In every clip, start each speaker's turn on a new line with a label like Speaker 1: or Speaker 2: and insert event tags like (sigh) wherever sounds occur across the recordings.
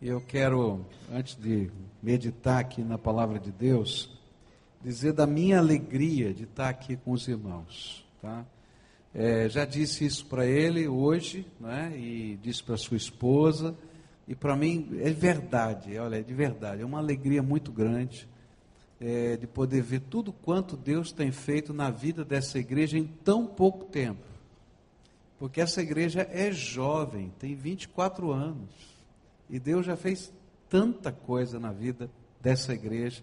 Speaker 1: Eu quero, antes de meditar aqui na palavra de Deus, dizer da minha alegria de estar aqui com os irmãos. Tá? É, já disse isso para ele hoje, né? e disse para sua esposa, e para mim é verdade, olha, é de verdade, é uma alegria muito grande é, de poder ver tudo quanto Deus tem feito na vida dessa igreja em tão pouco tempo. Porque essa igreja é jovem, tem 24 anos. E Deus já fez tanta coisa na vida dessa igreja.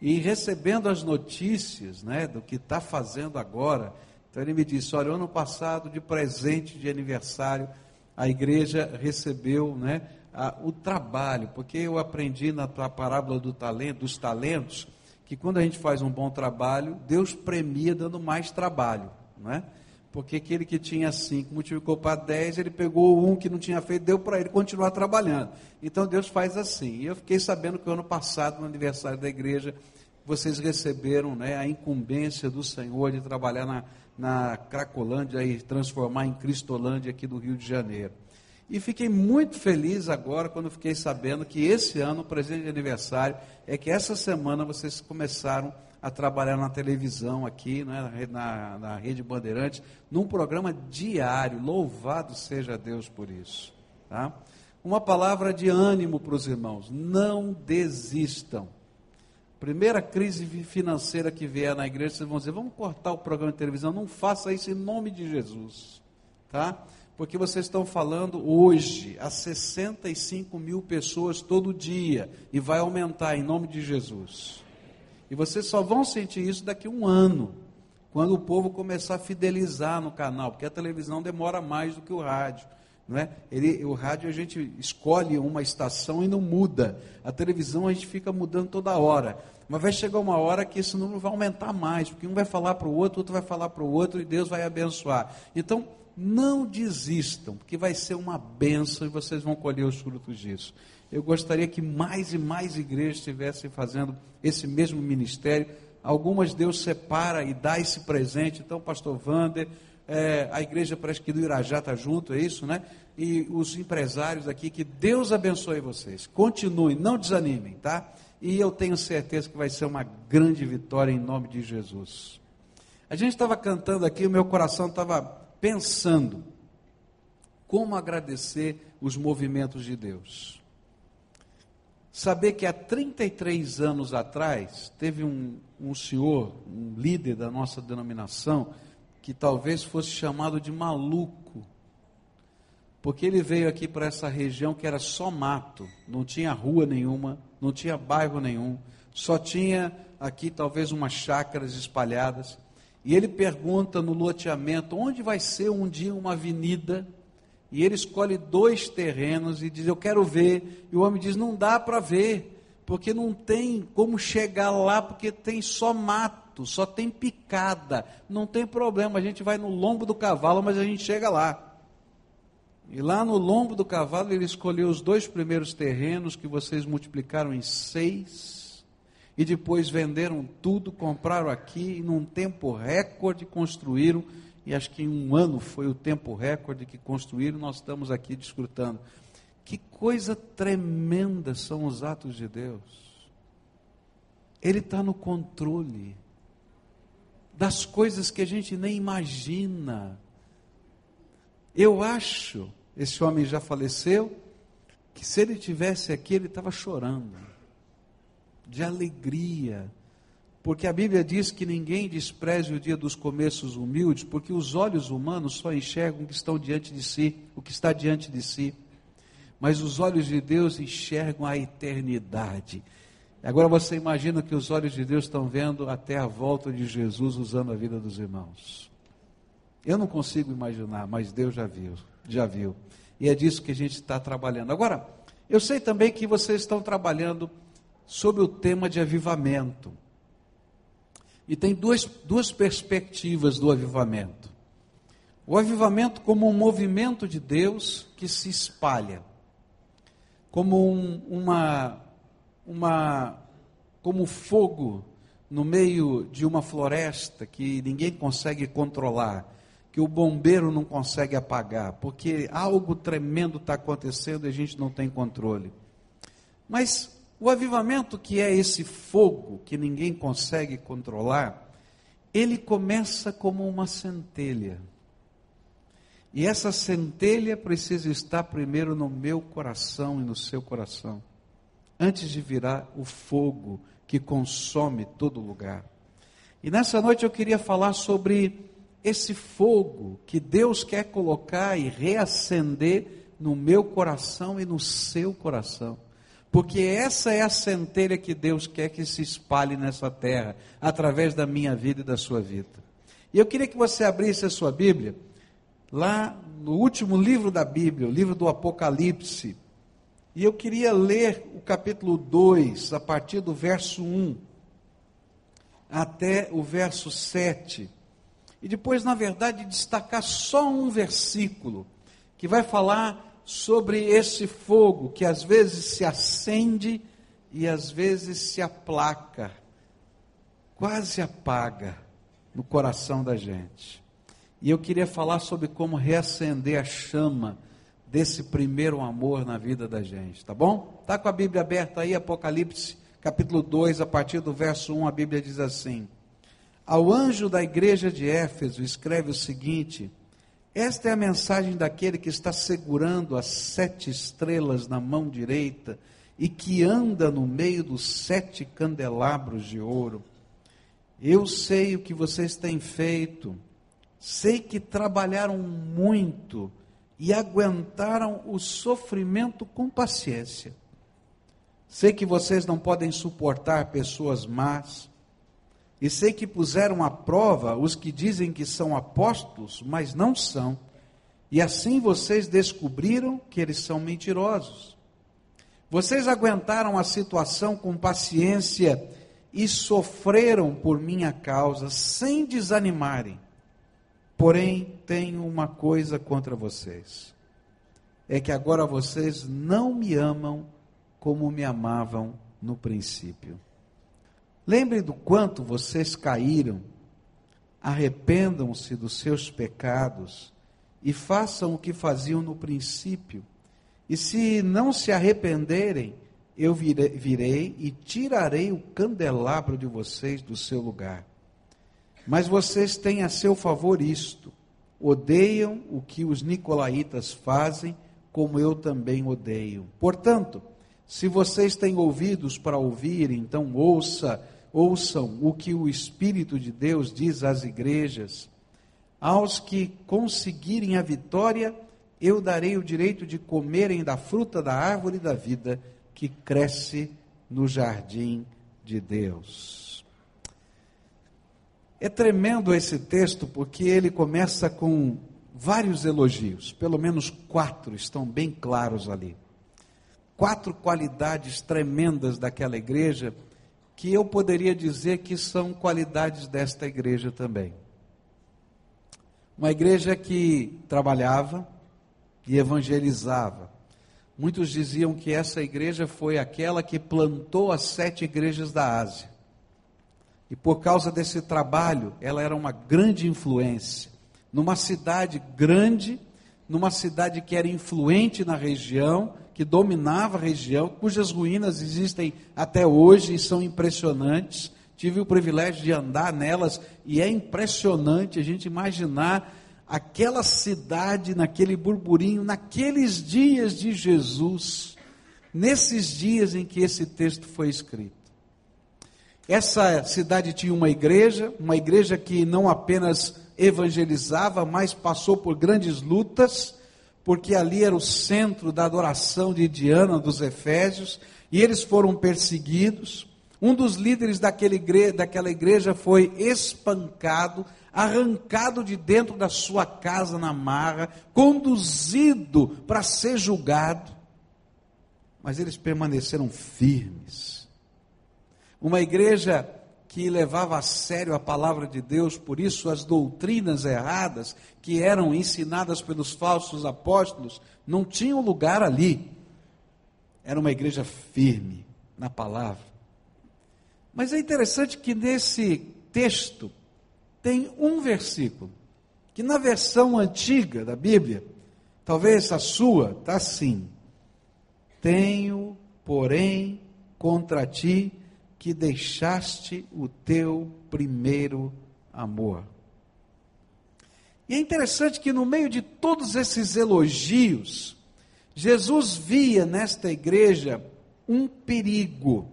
Speaker 1: E recebendo as notícias né, do que está fazendo agora, então ele me disse: olha, ano passado, de presente de aniversário, a igreja recebeu né, a, o trabalho, porque eu aprendi na parábola do talento, dos talentos que quando a gente faz um bom trabalho, Deus premia dando mais trabalho. Não é? Porque aquele que tinha cinco multiplicou para dez, ele pegou um que não tinha feito, deu para ele continuar trabalhando. Então Deus faz assim. E eu fiquei sabendo que ano passado, no aniversário da igreja, vocês receberam né, a incumbência do Senhor de trabalhar na, na Cracolândia e transformar em Cristolândia aqui do Rio de Janeiro. E fiquei muito feliz agora quando fiquei sabendo que esse ano, o presente de aniversário, é que essa semana vocês começaram a trabalhar na televisão aqui, né, na, na Rede Bandeirantes, num programa diário. Louvado seja Deus por isso. Tá? Uma palavra de ânimo para os irmãos: não desistam. Primeira crise financeira que vier na igreja, vocês vão dizer: vamos cortar o programa de televisão. Não faça isso em nome de Jesus. Tá? Porque vocês estão falando hoje a 65 mil pessoas todo dia e vai aumentar em nome de Jesus. E vocês só vão sentir isso daqui a um ano, quando o povo começar a fidelizar no canal, porque a televisão demora mais do que o rádio. Não é? Ele, o rádio a gente escolhe uma estação e não muda. A televisão a gente fica mudando toda hora. Mas vai chegar uma hora que esse número vai aumentar mais, porque um vai falar para o outro, outro vai falar para o outro e Deus vai abençoar. Então, não desistam, porque vai ser uma benção e vocês vão colher os frutos disso. Eu gostaria que mais e mais igrejas estivessem fazendo esse mesmo ministério. Algumas Deus separa e dá esse presente. Então, pastor Vander, é, a igreja parece que do Irajá está junto, é isso, né? E os empresários aqui, que Deus abençoe vocês. Continuem, não desanimem, tá? E eu tenho certeza que vai ser uma grande vitória em nome de Jesus. A gente estava cantando aqui, o meu coração estava pensando como agradecer os movimentos de Deus saber que há 33 anos atrás teve um, um senhor, um líder da nossa denominação, que talvez fosse chamado de maluco, porque ele veio aqui para essa região que era só mato, não tinha rua nenhuma, não tinha bairro nenhum, só tinha aqui talvez umas chácaras espalhadas. E ele pergunta no loteamento onde vai ser um dia uma avenida e ele escolhe dois terrenos e diz: Eu quero ver. E o homem diz: Não dá para ver, porque não tem como chegar lá, porque tem só mato, só tem picada. Não tem problema, a gente vai no lombo do cavalo, mas a gente chega lá. E lá no lombo do cavalo ele escolheu os dois primeiros terrenos que vocês multiplicaram em seis. E depois venderam tudo, compraram aqui e num tempo recorde construíram e acho que em um ano foi o tempo recorde que construíram, nós estamos aqui desfrutando. Que coisa tremenda são os atos de Deus. Ele está no controle das coisas que a gente nem imagina. Eu acho, esse homem já faleceu, que se ele tivesse aqui, ele estava chorando, de alegria, porque a Bíblia diz que ninguém despreze o dia dos começos humildes, porque os olhos humanos só enxergam o que estão diante de si, o que está diante de si. Mas os olhos de Deus enxergam a eternidade. Agora você imagina que os olhos de Deus estão vendo até a volta de Jesus usando a vida dos irmãos. Eu não consigo imaginar, mas Deus já viu, já viu. E é disso que a gente está trabalhando. Agora, eu sei também que vocês estão trabalhando sobre o tema de avivamento. E tem duas, duas perspectivas do avivamento. O avivamento como um movimento de Deus que se espalha, como um, uma, uma, como fogo no meio de uma floresta que ninguém consegue controlar, que o bombeiro não consegue apagar, porque algo tremendo está acontecendo e a gente não tem controle. Mas o avivamento, que é esse fogo que ninguém consegue controlar, ele começa como uma centelha. E essa centelha precisa estar primeiro no meu coração e no seu coração, antes de virar o fogo que consome todo lugar. E nessa noite eu queria falar sobre esse fogo que Deus quer colocar e reacender no meu coração e no seu coração. Porque essa é a centelha que Deus quer que se espalhe nessa terra, através da minha vida e da sua vida. E eu queria que você abrisse a sua Bíblia, lá no último livro da Bíblia, o livro do Apocalipse. E eu queria ler o capítulo 2, a partir do verso 1 até o verso 7. E depois, na verdade, destacar só um versículo que vai falar sobre esse fogo que às vezes se acende e às vezes se aplaca, quase apaga no coração da gente. E eu queria falar sobre como reacender a chama desse primeiro amor na vida da gente, tá bom? Tá com a Bíblia aberta aí, Apocalipse, capítulo 2, a partir do verso 1, a Bíblia diz assim: ao anjo da igreja de Éfeso, escreve o seguinte: Esta é a mensagem daquele que está segurando as sete estrelas na mão direita e que anda no meio dos sete candelabros de ouro. Eu sei o que vocês têm feito, sei que trabalharam muito e aguentaram o sofrimento com paciência. Sei que vocês não podem suportar pessoas más e sei que puseram à prova os que dizem que são apóstolos, mas não são. E assim vocês descobriram que eles são mentirosos. Vocês aguentaram a situação com paciência e sofreram por minha causa, sem desanimarem. Porém, tenho uma coisa contra vocês: é que agora vocês não me amam como me amavam no princípio. Lembrem do quanto vocês caíram, arrependam-se dos seus pecados e façam o que faziam no princípio. E se não se arrependerem, eu virei, virei e tirarei o candelabro de vocês do seu lugar. Mas vocês têm a seu favor isto: odeiam o que os nicolaítas fazem, como eu também odeio. Portanto, se vocês têm ouvidos para ouvir, então ouça ouçam o que o Espírito de Deus diz às igrejas. Aos que conseguirem a vitória, eu darei o direito de comerem da fruta da árvore da vida que cresce no jardim de Deus. É tremendo esse texto porque ele começa com vários elogios, pelo menos quatro estão bem claros ali. Quatro qualidades tremendas daquela igreja que eu poderia dizer que são qualidades desta igreja também. Uma igreja que trabalhava e evangelizava. Muitos diziam que essa igreja foi aquela que plantou as sete igrejas da Ásia. E por causa desse trabalho, ela era uma grande influência. Numa cidade grande, numa cidade que era influente na região, que dominava a região, cujas ruínas existem até hoje e são impressionantes. Tive o privilégio de andar nelas e é impressionante a gente imaginar aquela cidade naquele burburinho, naqueles dias de Jesus, nesses dias em que esse texto foi escrito. Essa cidade tinha uma igreja, uma igreja que não apenas evangelizava, mas passou por grandes lutas porque ali era o centro da adoração de Diana dos Efésios, e eles foram perseguidos. Um dos líderes igreja, daquela igreja foi espancado, arrancado de dentro da sua casa na marra, conduzido para ser julgado. Mas eles permaneceram firmes. Uma igreja que levava a sério a palavra de Deus, por isso as doutrinas erradas que eram ensinadas pelos falsos apóstolos não tinham lugar ali. Era uma igreja firme na palavra. Mas é interessante que nesse texto tem um versículo que na versão antiga da Bíblia, talvez a sua, está assim: Tenho porém contra ti que deixaste o teu primeiro amor. E é interessante que no meio de todos esses elogios, Jesus via nesta igreja um perigo.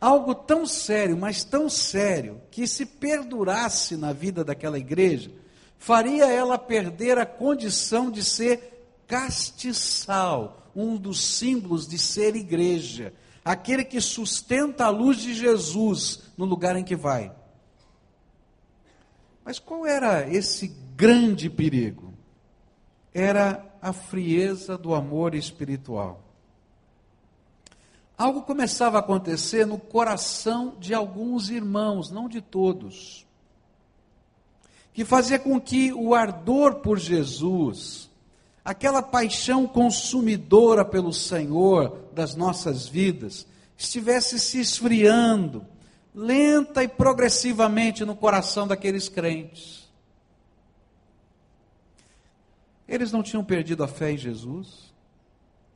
Speaker 1: Algo tão sério, mas tão sério, que se perdurasse na vida daquela igreja, faria ela perder a condição de ser castiçal, um dos símbolos de ser igreja, aquele que sustenta a luz de Jesus no lugar em que vai. Mas qual era esse grande perigo? Era a frieza do amor espiritual. Algo começava a acontecer no coração de alguns irmãos, não de todos, que fazia com que o ardor por Jesus, aquela paixão consumidora pelo Senhor das nossas vidas, estivesse se esfriando, lenta e progressivamente no coração daqueles crentes. Eles não tinham perdido a fé em Jesus,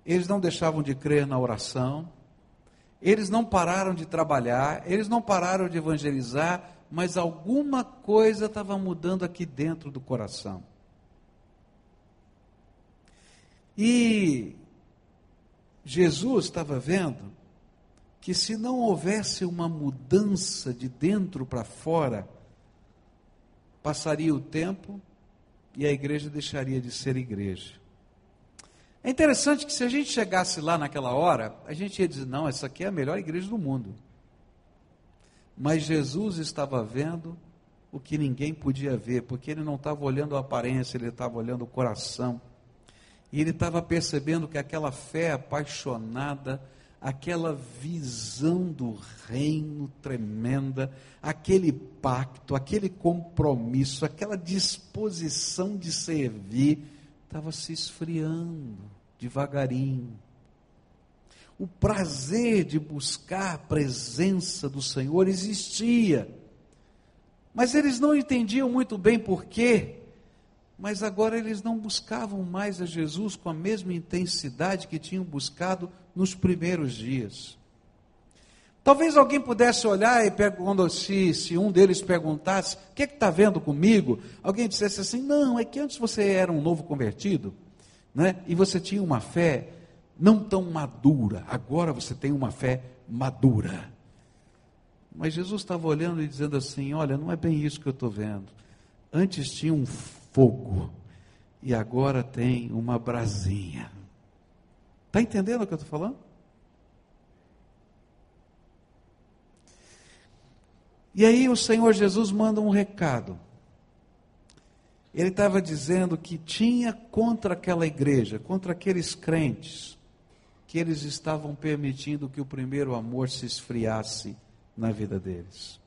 Speaker 1: eles não deixavam de crer na oração, eles não pararam de trabalhar, eles não pararam de evangelizar, mas alguma coisa estava mudando aqui dentro do coração. E Jesus estava vendo que se não houvesse uma mudança de dentro para fora, passaria o tempo e a igreja deixaria de ser igreja. É interessante que se a gente chegasse lá naquela hora, a gente ia dizer: não, essa aqui é a melhor igreja do mundo. Mas Jesus estava vendo o que ninguém podia ver, porque ele não estava olhando a aparência, ele estava olhando o coração. E ele estava percebendo que aquela fé apaixonada, aquela visão do reino tremenda, aquele pacto, aquele compromisso, aquela disposição de servir, estava se esfriando devagarinho. O prazer de buscar a presença do Senhor existia, mas eles não entendiam muito bem por quê. Mas agora eles não buscavam mais a Jesus com a mesma intensidade que tinham buscado nos primeiros dias. Talvez alguém pudesse olhar e quando se, se um deles perguntasse, o que é está vendo comigo? Alguém dissesse assim, não, é que antes você era um novo convertido, né? e você tinha uma fé não tão madura, agora você tem uma fé madura. Mas Jesus estava olhando e dizendo assim: olha, não é bem isso que eu estou vendo. Antes tinha um fogo, e agora tem uma brasinha. Está entendendo o que eu estou falando? E aí o Senhor Jesus manda um recado. Ele estava dizendo que tinha contra aquela igreja, contra aqueles crentes, que eles estavam permitindo que o primeiro amor se esfriasse na vida deles.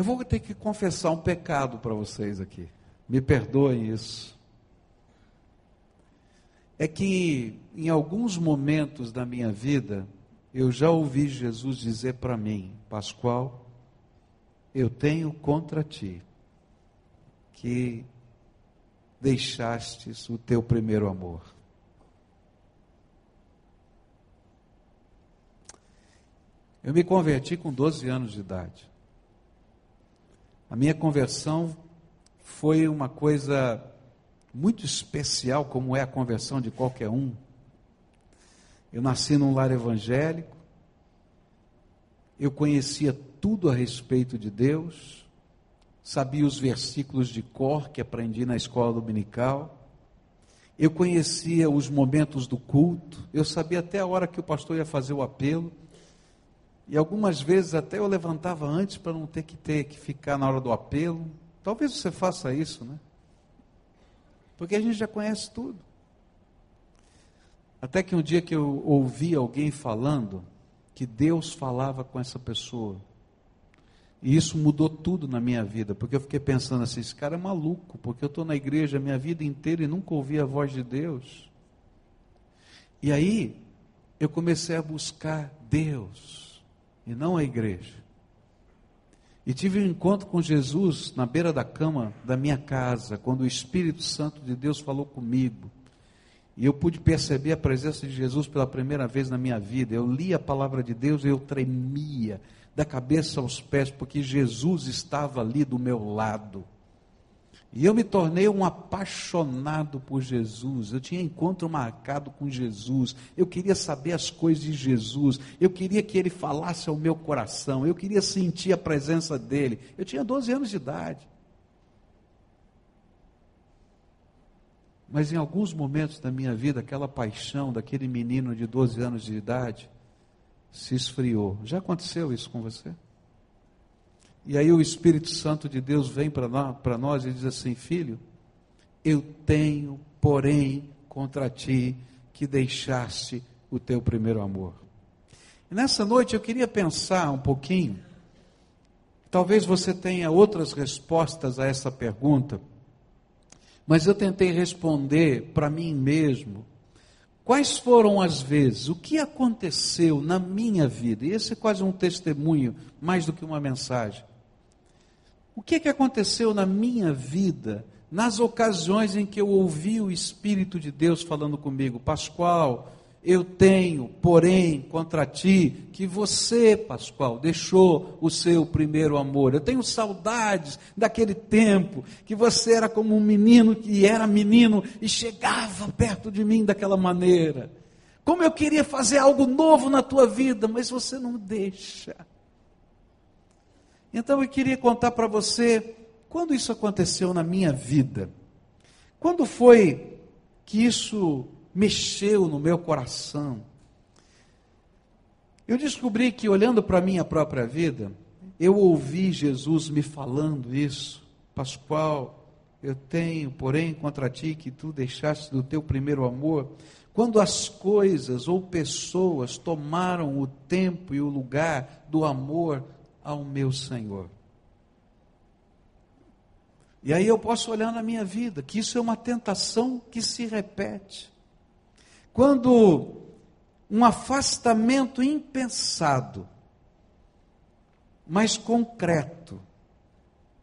Speaker 1: Eu vou ter que confessar um pecado para vocês aqui. Me perdoem isso. É que em alguns momentos da minha vida, eu já ouvi Jesus dizer para mim, Pascoal, eu tenho contra ti que deixastes o teu primeiro amor. Eu me converti com 12 anos de idade. A minha conversão foi uma coisa muito especial, como é a conversão de qualquer um. Eu nasci num lar evangélico, eu conhecia tudo a respeito de Deus, sabia os versículos de cor que aprendi na escola dominical, eu conhecia os momentos do culto, eu sabia até a hora que o pastor ia fazer o apelo, e algumas vezes até eu levantava antes para não ter que ter que ficar na hora do apelo. Talvez você faça isso, né? Porque a gente já conhece tudo. Até que um dia que eu ouvi alguém falando que Deus falava com essa pessoa. E isso mudou tudo na minha vida, porque eu fiquei pensando assim: esse cara é maluco, porque eu estou na igreja a minha vida inteira e nunca ouvi a voz de Deus. E aí, eu comecei a buscar Deus e não a igreja. E tive um encontro com Jesus na beira da cama da minha casa, quando o Espírito Santo de Deus falou comigo. E eu pude perceber a presença de Jesus pela primeira vez na minha vida. Eu li a palavra de Deus e eu tremia da cabeça aos pés, porque Jesus estava ali do meu lado. E eu me tornei um apaixonado por Jesus. Eu tinha encontro marcado com Jesus. Eu queria saber as coisas de Jesus. Eu queria que ele falasse ao meu coração. Eu queria sentir a presença dele. Eu tinha 12 anos de idade. Mas em alguns momentos da minha vida, aquela paixão daquele menino de 12 anos de idade se esfriou. Já aconteceu isso com você? E aí o Espírito Santo de Deus vem para nós, e diz assim: Filho, eu tenho, porém, contra ti que deixaste o teu primeiro amor. E nessa noite eu queria pensar um pouquinho. Talvez você tenha outras respostas a essa pergunta mas eu tentei responder para mim mesmo. Quais foram as vezes, o que aconteceu na minha vida? E esse é quase um testemunho, mais do que uma mensagem. O que, é que aconteceu na minha vida, nas ocasiões em que eu ouvi o Espírito de Deus falando comigo? Pascoal, eu tenho, porém, contra ti, que você, Pascoal, deixou o seu primeiro amor. Eu tenho saudades daquele tempo que você era como um menino que era menino e chegava perto de mim daquela maneira. Como eu queria fazer algo novo na tua vida, mas você não deixa. Então eu queria contar para você quando isso aconteceu na minha vida. Quando foi que isso mexeu no meu coração. Eu descobri que, olhando para a minha própria vida, eu ouvi Jesus me falando isso. Pascoal, eu tenho, porém, contra ti que tu deixaste do teu primeiro amor. Quando as coisas ou pessoas tomaram o tempo e o lugar do amor ao meu Senhor. E aí eu posso olhar na minha vida que isso é uma tentação que se repete. Quando um afastamento impensado, mas concreto,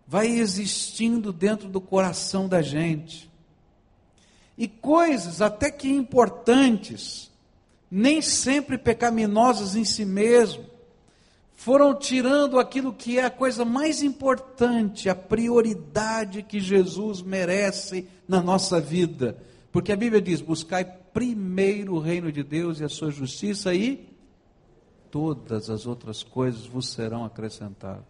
Speaker 1: vai existindo dentro do coração da gente. E coisas até que importantes, nem sempre pecaminosas em si mesmo, foram tirando aquilo que é a coisa mais importante, a prioridade que Jesus merece na nossa vida. Porque a Bíblia diz: buscai primeiro o reino de Deus e a sua justiça, e todas as outras coisas vos serão acrescentadas.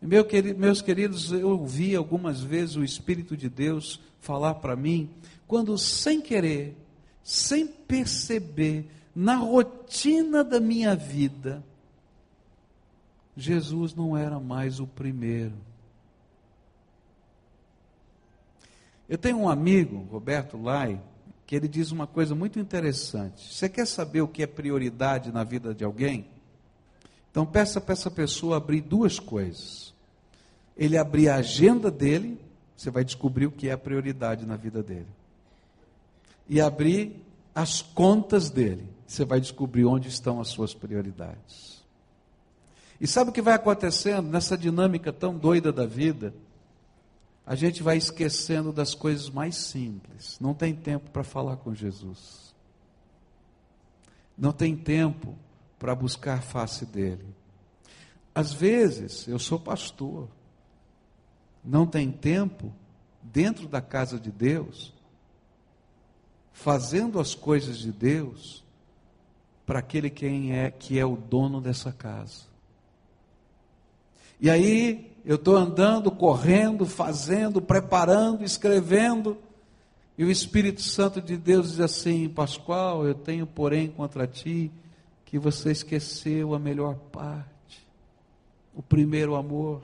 Speaker 1: Meu querido, meus queridos, eu ouvi algumas vezes o Espírito de Deus falar para mim, quando sem querer, sem perceber, na rotina da minha vida, Jesus não era mais o primeiro. Eu tenho um amigo, Roberto Lai, que ele diz uma coisa muito interessante. Você quer saber o que é prioridade na vida de alguém? Então peça para essa pessoa abrir duas coisas. Ele abrir a agenda dele, você vai descobrir o que é a prioridade na vida dele. E abrir as contas dele, você vai descobrir onde estão as suas prioridades. E sabe o que vai acontecendo nessa dinâmica tão doida da vida? a gente vai esquecendo das coisas mais simples. Não tem tempo para falar com Jesus. Não tem tempo para buscar a face dele. Às vezes, eu sou pastor. Não tem tempo dentro da casa de Deus, fazendo as coisas de Deus para aquele quem é que é o dono dessa casa. E aí eu estou andando, correndo, fazendo, preparando, escrevendo, e o Espírito Santo de Deus diz assim: Pascoal, eu tenho, porém, contra ti que você esqueceu a melhor parte, o primeiro amor.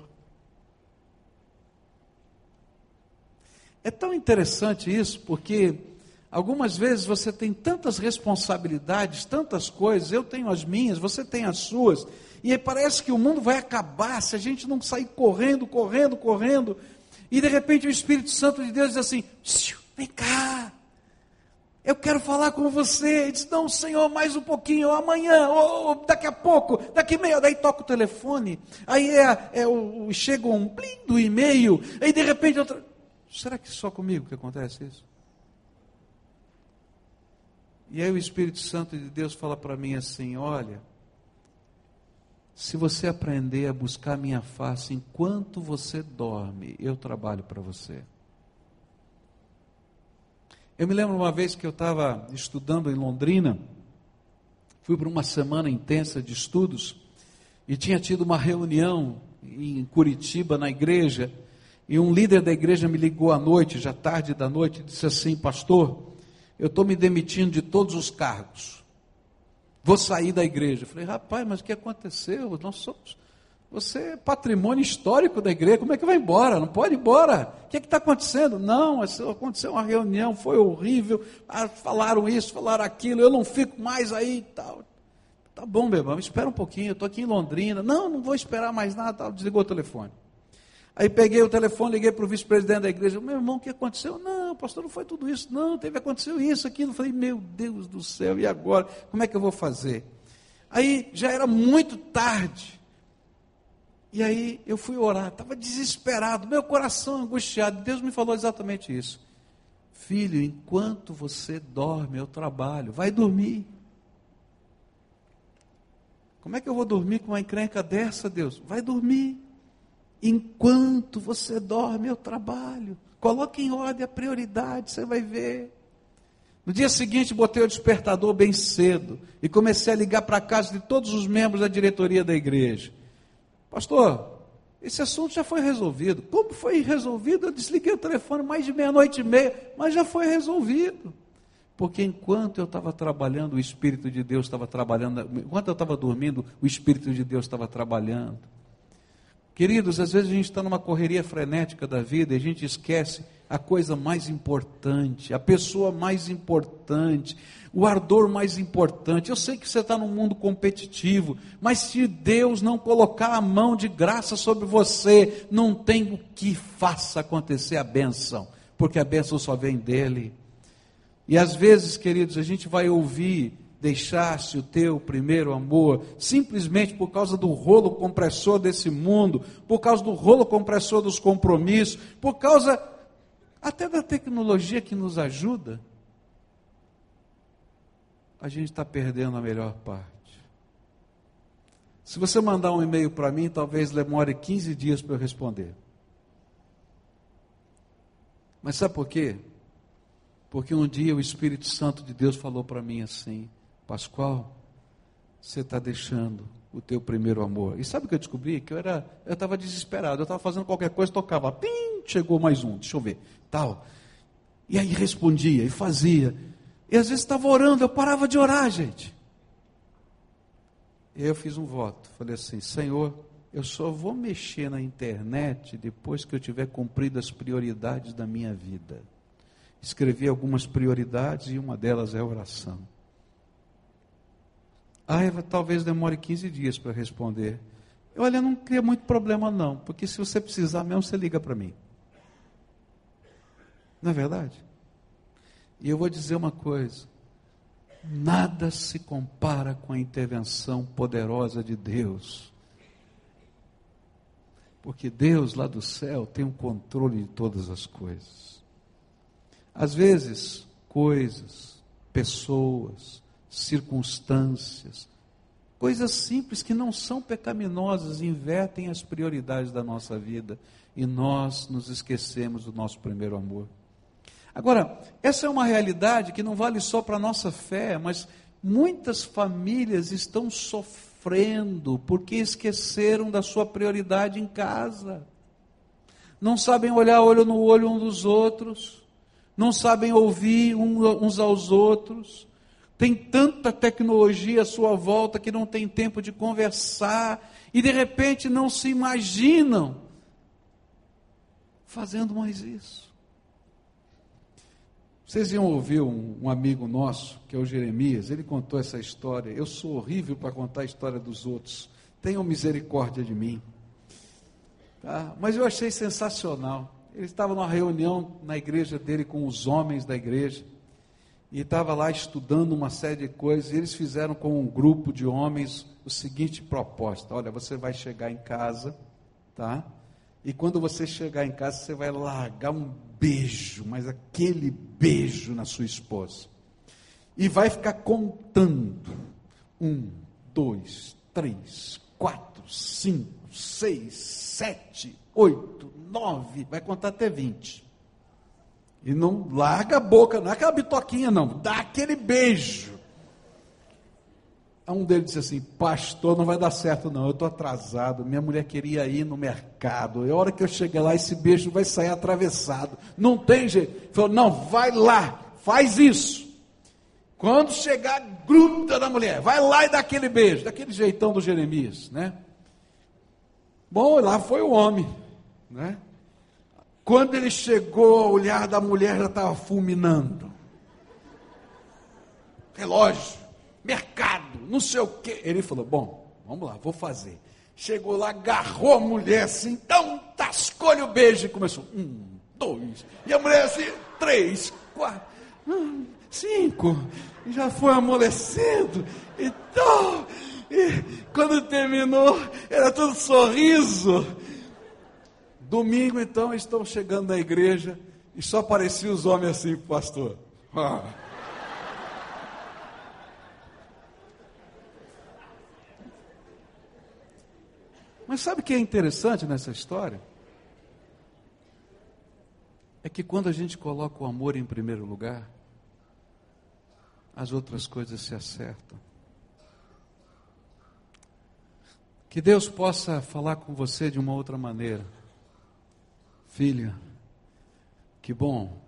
Speaker 1: É tão interessante isso, porque algumas vezes você tem tantas responsabilidades, tantas coisas, eu tenho as minhas, você tem as suas, e parece que o mundo vai acabar se a gente não sair correndo, correndo, correndo. E de repente o Espírito Santo de Deus diz assim: vem cá, eu quero falar com você. Ele diz: não, Senhor, mais um pouquinho, ou amanhã, ou daqui a pouco, daqui meia. Daí toca o telefone, aí é, é o, chega um blim do e-mail, aí de repente outra. Será que só comigo que acontece isso? E aí o Espírito Santo de Deus fala para mim assim: olha, se você aprender a buscar minha face enquanto você dorme, eu trabalho para você. Eu me lembro uma vez que eu estava estudando em Londrina, fui para uma semana intensa de estudos e tinha tido uma reunião em Curitiba, na igreja, e um líder da igreja me ligou à noite, já tarde da noite, e disse assim: Pastor, eu estou me demitindo de todos os cargos, vou sair da igreja. Eu falei: Rapaz, mas o que aconteceu? Nós somos você é patrimônio histórico da igreja, como é que vai embora? Não pode ir embora. O que é está acontecendo? Não, aconteceu uma reunião, foi horrível. Ah, falaram isso, falaram aquilo, eu não fico mais aí e tal. Tá bom, meu irmão, espera um pouquinho, eu estou aqui em Londrina. Não, não vou esperar mais nada, tal. desligou o telefone. Aí peguei o telefone, liguei para o vice-presidente da igreja. Meu irmão, o que aconteceu? Não, pastor, não foi tudo isso. Não, teve aconteceu isso, aquilo. Falei, meu Deus do céu, e agora? Como é que eu vou fazer? Aí já era muito tarde. E aí eu fui orar, estava desesperado, meu coração angustiado. Deus me falou exatamente isso. Filho, enquanto você dorme, eu trabalho. Vai dormir. Como é que eu vou dormir com uma encrenca dessa, Deus? Vai dormir. Enquanto você dorme, eu trabalho. Coloque em ordem a prioridade, você vai ver. No dia seguinte, botei o despertador bem cedo e comecei a ligar para a casa de todos os membros da diretoria da igreja. Pastor, esse assunto já foi resolvido. Como foi resolvido? Eu desliguei o telefone mais de meia-noite e meia, mas já foi resolvido. Porque enquanto eu estava trabalhando, o Espírito de Deus estava trabalhando. Enquanto eu estava dormindo, o Espírito de Deus estava trabalhando. Queridos, às vezes a gente está numa correria frenética da vida e a gente esquece a coisa mais importante, a pessoa mais importante, o ardor mais importante. Eu sei que você está num mundo competitivo, mas se Deus não colocar a mão de graça sobre você, não tem o que faça acontecer a bênção, porque a bênção só vem dele. E às vezes, queridos, a gente vai ouvir deixaste o teu primeiro amor, simplesmente por causa do rolo compressor desse mundo, por causa do rolo compressor dos compromissos, por causa até da tecnologia que nos ajuda a gente está perdendo a melhor parte. Se você mandar um e-mail para mim, talvez demore 15 dias para eu responder. Mas sabe por quê? Porque um dia o Espírito Santo de Deus falou para mim assim: Pascoal, você está deixando o teu primeiro amor. E sabe o que eu descobri? Que eu era, eu estava desesperado, eu estava fazendo qualquer coisa, tocava, pim, chegou mais um, deixa eu ver, tal. E aí respondia e fazia. E às vezes estava orando, eu parava de orar, gente. E aí eu fiz um voto. Falei assim: Senhor, eu só vou mexer na internet depois que eu tiver cumprido as prioridades da minha vida. Escrevi algumas prioridades e uma delas é a oração. Ah, talvez demore 15 dias para responder. Olha, não cria muito problema não, porque se você precisar mesmo, você liga para mim. Não é verdade? E eu vou dizer uma coisa: nada se compara com a intervenção poderosa de Deus. Porque Deus lá do céu tem o um controle de todas as coisas. Às vezes, coisas, pessoas, circunstâncias, coisas simples que não são pecaminosas invertem as prioridades da nossa vida e nós nos esquecemos do nosso primeiro amor. Agora, essa é uma realidade que não vale só para a nossa fé, mas muitas famílias estão sofrendo porque esqueceram da sua prioridade em casa. Não sabem olhar olho no olho um dos outros, não sabem ouvir uns aos outros. Tem tanta tecnologia à sua volta que não tem tempo de conversar e de repente não se imaginam fazendo mais isso. Vocês iam ouvir um, um, amigo nosso, que é o Jeremias, ele contou essa história. Eu sou horrível para contar a história dos outros. Tenham misericórdia de mim. Tá? Mas eu achei sensacional. Ele estava numa reunião na igreja dele com os homens da igreja. E estava lá estudando uma série de coisas. E eles fizeram com um grupo de homens o seguinte proposta: Olha, você vai chegar em casa, tá? E quando você chegar em casa, você vai largar um beijo, mas aquele beijo na sua esposa. e vai ficar contando. Um, dois, três, quatro, cinco, seis, sete, oito, nove, vai contar até vinte. E não larga a boca, não é aquela bitoquinha, não, dá aquele beijo. Um deles disse assim: Pastor, não vai dar certo, não. Eu estou atrasado. Minha mulher queria ir no mercado. E a hora que eu chegar lá, esse beijo vai sair atravessado. Não tem jeito. Ele falou: Não, vai lá, faz isso. Quando chegar, gruda na mulher, vai lá e dá aquele beijo, daquele jeitão do Jeremias, né? Bom, lá foi o homem, né? Quando ele chegou, o olhar da mulher já estava fulminando. Relógio, mercado, não sei o quê. Ele falou: Bom, vamos lá, vou fazer. Chegou lá, agarrou a mulher assim, então tascou-lhe o beijo e começou. Um, dois. E a mulher assim, três, quatro, cinco. E já foi amolecendo. Então, e quando terminou, era tudo sorriso. Domingo, então, estão chegando na igreja e só apareciam os homens assim, pastor. Ah. Mas sabe o que é interessante nessa história? É que quando a gente coloca o amor em primeiro lugar, as outras coisas se acertam. Que Deus possa falar com você de uma outra maneira. Filha, que bom,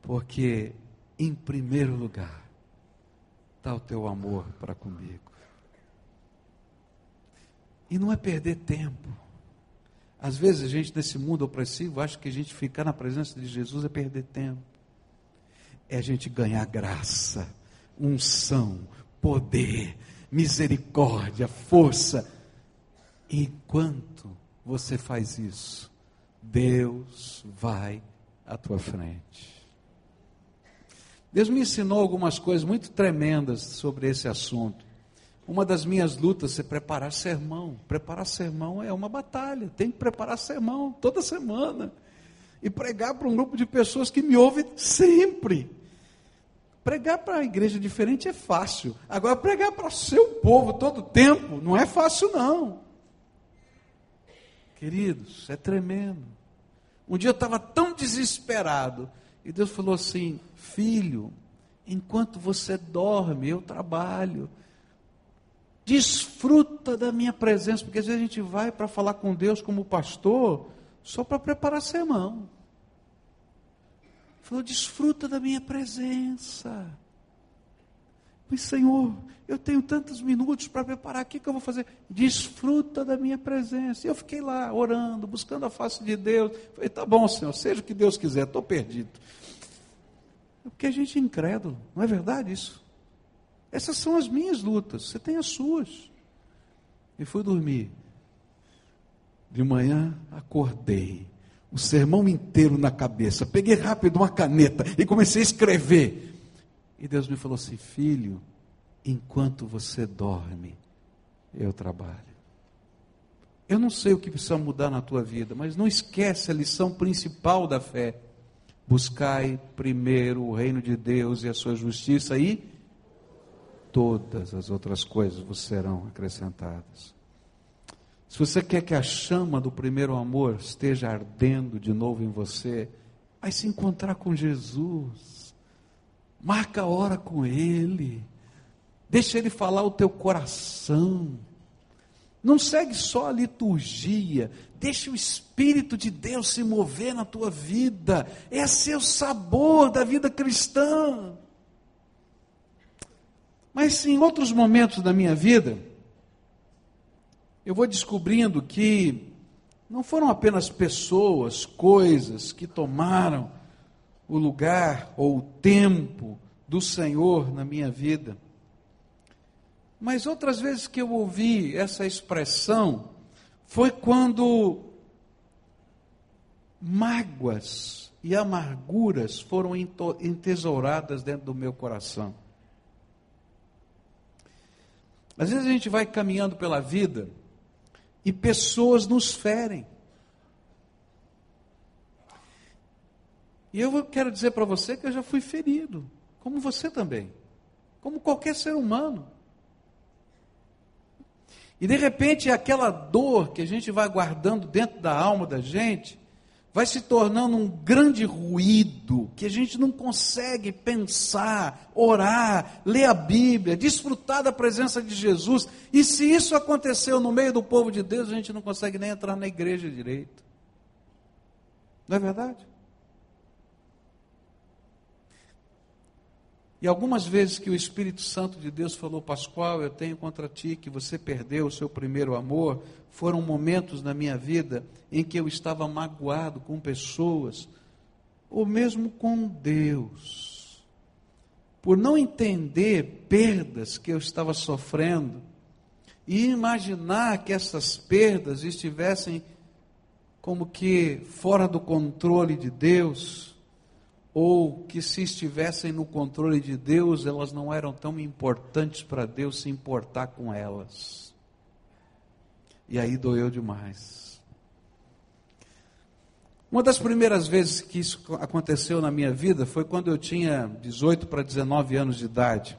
Speaker 1: porque em primeiro lugar está o teu amor para comigo. E não é perder tempo. Às vezes a gente, nesse mundo opressivo, acha que a gente ficar na presença de Jesus é perder tempo. É a gente ganhar graça, unção, poder, misericórdia, força. Enquanto você faz isso, Deus vai à tua frente. Deus me ensinou algumas coisas muito tremendas sobre esse assunto. Uma das minhas lutas é preparar sermão. Preparar sermão é uma batalha. Tem que preparar sermão toda semana. E pregar para um grupo de pessoas que me ouvem sempre. Pregar para a igreja diferente é fácil. Agora, pregar para o seu povo todo tempo não é fácil, não. Queridos, é tremendo. Um dia eu estava tão desesperado. E Deus falou assim: Filho, enquanto você dorme, eu trabalho. Desfruta da minha presença, porque às vezes a gente vai para falar com Deus como pastor, só para preparar sermão. Falou: desfruta da minha presença. Mas, Senhor, eu tenho tantos minutos para preparar, o que, que eu vou fazer? Desfruta da minha presença. E eu fiquei lá orando, buscando a face de Deus. Falei, tá bom, Senhor, seja o que Deus quiser, estou perdido. Porque a gente é incrédulo, não é verdade isso? Essas são as minhas lutas, você tem as suas. E fui dormir. De manhã acordei, o sermão inteiro na cabeça. Peguei rápido uma caneta e comecei a escrever. E Deus me falou assim: Filho, enquanto você dorme, eu trabalho. Eu não sei o que precisa mudar na tua vida, mas não esquece a lição principal da fé. Buscai primeiro o reino de Deus e a sua justiça e todas as outras coisas vos serão acrescentadas. Se você quer que a chama do primeiro amor esteja ardendo de novo em você, vai se encontrar com Jesus. Marca a hora com Ele. Deixa Ele falar o teu coração. Não segue só a liturgia. Deixa o Espírito de Deus se mover na tua vida. Esse é o sabor da vida cristã. Mas em outros momentos da minha vida, eu vou descobrindo que não foram apenas pessoas, coisas que tomaram o lugar ou o tempo do Senhor na minha vida. Mas outras vezes que eu ouvi essa expressão foi quando mágoas e amarguras foram entesouradas dentro do meu coração. Às vezes a gente vai caminhando pela vida e pessoas nos ferem. E eu quero dizer para você que eu já fui ferido, como você também. como qualquer ser humano. E de repente aquela dor que a gente vai guardando dentro da alma da gente, vai se tornando um grande ruído que a gente não consegue pensar, orar, ler a Bíblia, desfrutar da presença de Jesus. E se isso aconteceu no meio do povo de Deus, a gente não consegue nem entrar na igreja direito. Não é verdade? E algumas vezes que o Espírito Santo de Deus falou, Pascoal, eu tenho contra ti que você perdeu o seu primeiro amor, foram momentos na minha vida em que eu estava magoado com pessoas, ou mesmo com Deus, por não entender perdas que eu estava sofrendo e imaginar que essas perdas estivessem como que fora do controle de Deus ou que se estivessem no controle de Deus, elas não eram tão importantes para Deus se importar com elas. E aí doeu demais. Uma das primeiras vezes que isso aconteceu na minha vida foi quando eu tinha 18 para 19 anos de idade.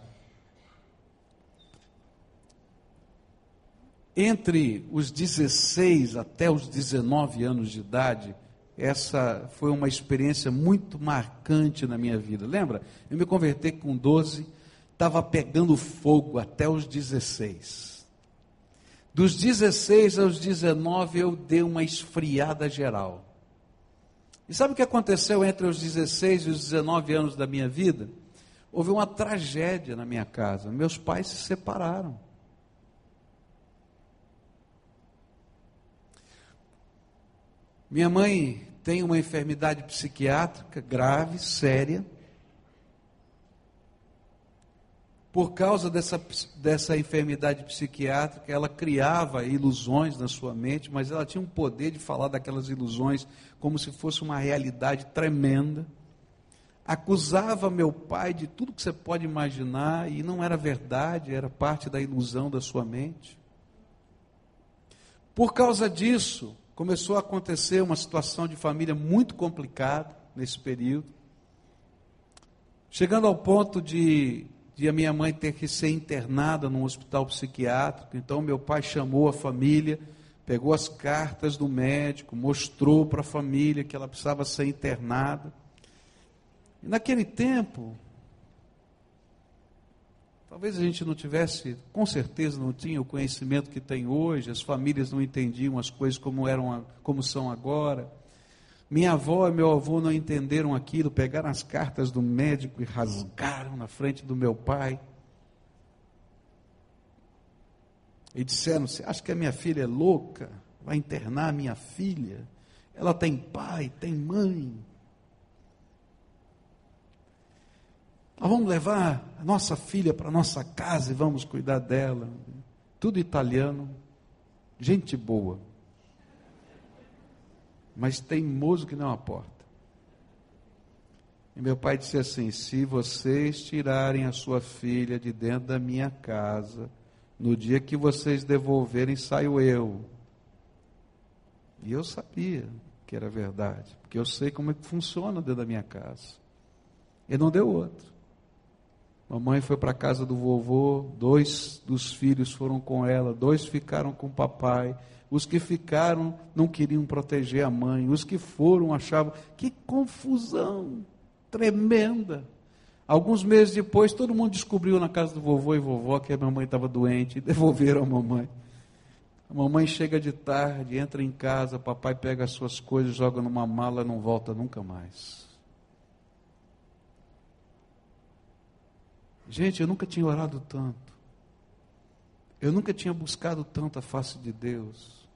Speaker 1: Entre os 16 até os 19 anos de idade, essa foi uma experiência muito marcante na minha vida. Lembra? Eu me converti com 12, estava pegando fogo até os 16. Dos 16 aos 19 eu dei uma esfriada geral. E sabe o que aconteceu entre os 16 e os 19 anos da minha vida? Houve uma tragédia na minha casa. Meus pais se separaram. Minha mãe tem uma enfermidade psiquiátrica grave, séria. Por causa dessa, dessa enfermidade psiquiátrica, ela criava ilusões na sua mente, mas ela tinha um poder de falar daquelas ilusões como se fosse uma realidade tremenda. Acusava meu pai de tudo que você pode imaginar e não era verdade, era parte da ilusão da sua mente. Por causa disso, começou a acontecer uma situação de família muito complicada nesse período, chegando ao ponto de, de a minha mãe ter que ser internada num hospital psiquiátrico. Então, meu pai chamou a família, pegou as cartas do médico, mostrou para a família que ela precisava ser internada. E naquele tempo, Talvez a gente não tivesse, com certeza não tinha o conhecimento que tem hoje, as famílias não entendiam as coisas como eram, como são agora. Minha avó e meu avô não entenderam aquilo, pegaram as cartas do médico e rasgaram na frente do meu pai. E disseram: Você acha que a minha filha é louca? Vai internar a minha filha? Ela tem pai, tem mãe. Nós vamos levar a nossa filha para nossa casa e vamos cuidar dela. Tudo italiano, gente boa. Mas teimoso que não aporta. E meu pai disse assim: se vocês tirarem a sua filha de dentro da minha casa, no dia que vocês devolverem, saio eu. E eu sabia que era verdade, porque eu sei como é que funciona dentro da minha casa. E não deu outro. Mamãe foi para a casa do vovô, dois dos filhos foram com ela, dois ficaram com o papai. Os que ficaram não queriam proteger a mãe, os que foram achavam que confusão tremenda. Alguns meses depois, todo mundo descobriu na casa do vovô e vovó que a mamãe estava doente e (laughs) devolveram a mamãe. A mamãe chega de tarde, entra em casa, papai pega as suas coisas, joga numa mala, não volta nunca mais. Gente, eu nunca tinha orado tanto. Eu nunca tinha buscado tanto a face de Deus.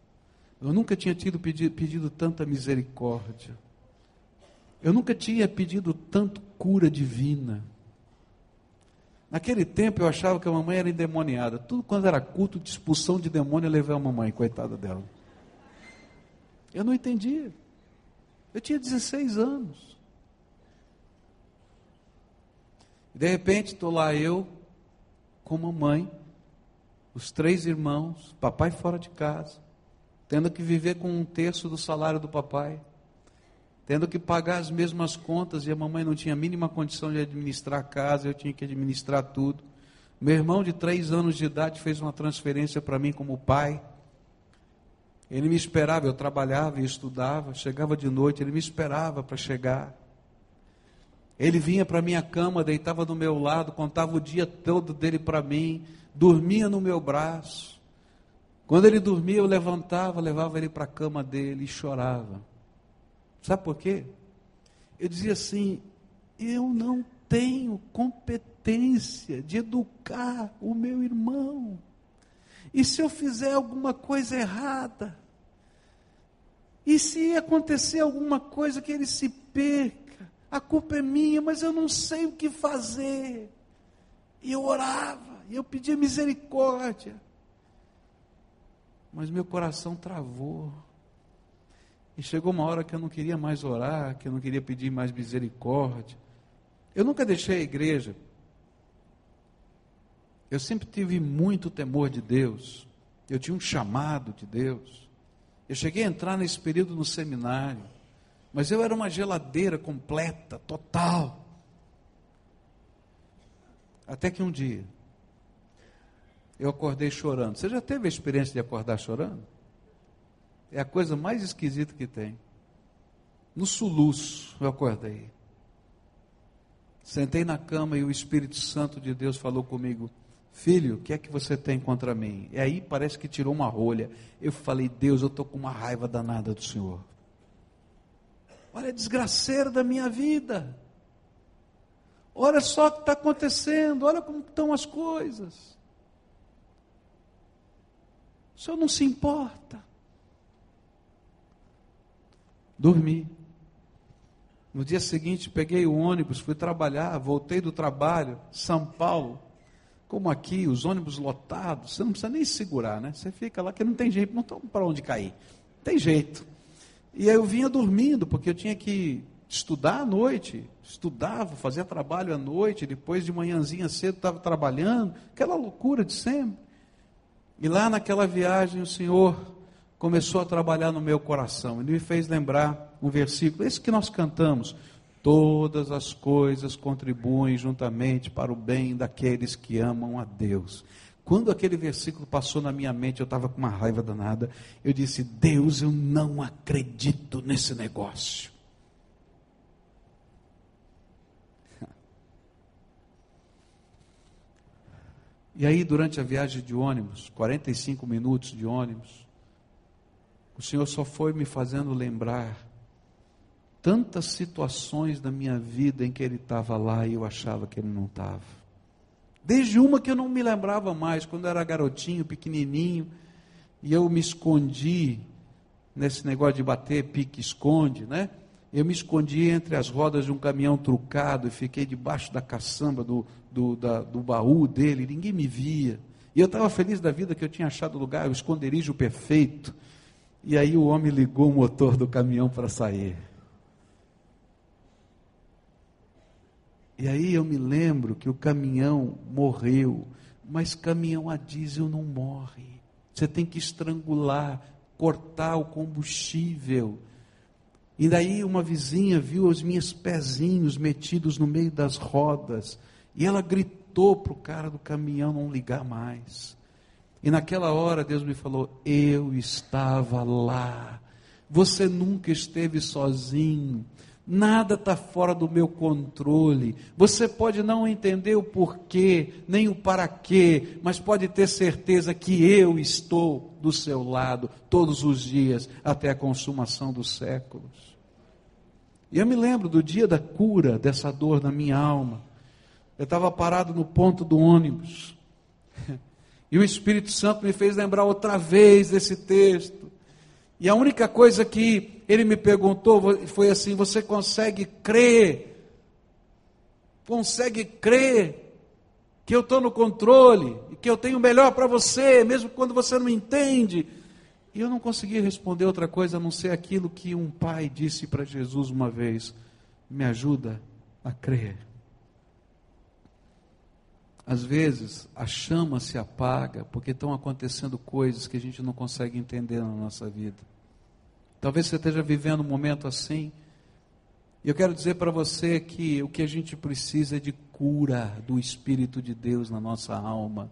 Speaker 1: Eu nunca tinha tido pedido, pedido tanta misericórdia. Eu nunca tinha pedido tanto cura divina. Naquele tempo eu achava que a mamãe era endemoniada. Tudo quando era culto de expulsão de demônio, eu levei a mamãe, coitada dela. Eu não entendia. Eu tinha 16 anos. De repente, estou lá eu, com mamãe, os três irmãos, papai fora de casa, tendo que viver com um terço do salário do papai, tendo que pagar as mesmas contas e a mamãe não tinha a mínima condição de administrar a casa, eu tinha que administrar tudo. Meu irmão de três anos de idade fez uma transferência para mim como pai. Ele me esperava, eu trabalhava e estudava, chegava de noite, ele me esperava para chegar. Ele vinha para minha cama, deitava do meu lado, contava o dia todo dele para mim, dormia no meu braço. Quando ele dormia, eu levantava, levava ele para a cama dele e chorava. Sabe por quê? Eu dizia assim: eu não tenho competência de educar o meu irmão. E se eu fizer alguma coisa errada? E se acontecer alguma coisa que ele se perca? A culpa é minha, mas eu não sei o que fazer. E eu orava, e eu pedia misericórdia. Mas meu coração travou. E chegou uma hora que eu não queria mais orar, que eu não queria pedir mais misericórdia. Eu nunca deixei a igreja. Eu sempre tive muito temor de Deus. Eu tinha um chamado de Deus. Eu cheguei a entrar nesse período no seminário. Mas eu era uma geladeira completa, total. Até que um dia, eu acordei chorando. Você já teve a experiência de acordar chorando? É a coisa mais esquisita que tem. No soluço, eu acordei. Sentei na cama e o Espírito Santo de Deus falou comigo: Filho, o que é que você tem contra mim? E aí parece que tirou uma rolha. Eu falei: Deus, eu estou com uma raiva danada do Senhor. Olha a desgraceira da minha vida. Olha só o que está acontecendo. Olha como estão as coisas. O Senhor não se importa. Dormi. No dia seguinte, peguei o ônibus, fui trabalhar, voltei do trabalho, São Paulo, como aqui, os ônibus lotados, você não precisa nem segurar, né? Você fica lá que não tem jeito, não tem para onde cair. Não tem jeito. E aí eu vinha dormindo, porque eu tinha que estudar à noite, estudava, fazia trabalho à noite, depois de manhãzinha cedo estava trabalhando, aquela loucura de sempre. E lá naquela viagem o Senhor começou a trabalhar no meu coração. Ele me fez lembrar um versículo, esse que nós cantamos. Todas as coisas contribuem juntamente para o bem daqueles que amam a Deus. Quando aquele versículo passou na minha mente, eu estava com uma raiva danada. Eu disse: Deus, eu não acredito nesse negócio. (laughs) E aí, durante a viagem de ônibus, 45 minutos de ônibus, o Senhor só foi me fazendo lembrar tantas situações da minha vida em que Ele estava lá e eu achava que Ele não estava. Desde uma que eu não me lembrava mais, quando era garotinho, pequenininho, e eu me escondi nesse negócio de bater pique-esconde, né? Eu me escondi entre as rodas de um caminhão trucado e fiquei debaixo da caçamba do, do, da, do baú dele, ninguém me via. E eu estava feliz da vida que eu tinha achado o lugar, o esconderijo perfeito. E aí o homem ligou o motor do caminhão para sair. E aí eu me lembro que o caminhão morreu, mas caminhão a diesel não morre. Você tem que estrangular, cortar o combustível. E daí uma vizinha viu os meus pezinhos metidos no meio das rodas, e ela gritou para o cara do caminhão não ligar mais. E naquela hora Deus me falou: Eu estava lá. Você nunca esteve sozinho. Nada está fora do meu controle. Você pode não entender o porquê, nem o para quê, mas pode ter certeza que eu estou do seu lado todos os dias, até a consumação dos séculos. E eu me lembro do dia da cura dessa dor na minha alma. Eu estava parado no ponto do ônibus. (laughs) E o Espírito Santo me fez lembrar outra vez desse texto. E a única coisa que ele me perguntou foi assim: você consegue crer? Consegue crer que eu estou no controle que eu tenho o melhor para você, mesmo quando você não entende? E eu não consegui responder outra coisa a não ser aquilo que um pai disse para Jesus uma vez: me ajuda a crer. Às vezes, a chama se apaga porque estão acontecendo coisas que a gente não consegue entender na nossa vida. Talvez você esteja vivendo um momento assim, E eu quero dizer para você que o que a gente precisa é de cura do Espírito de Deus na nossa alma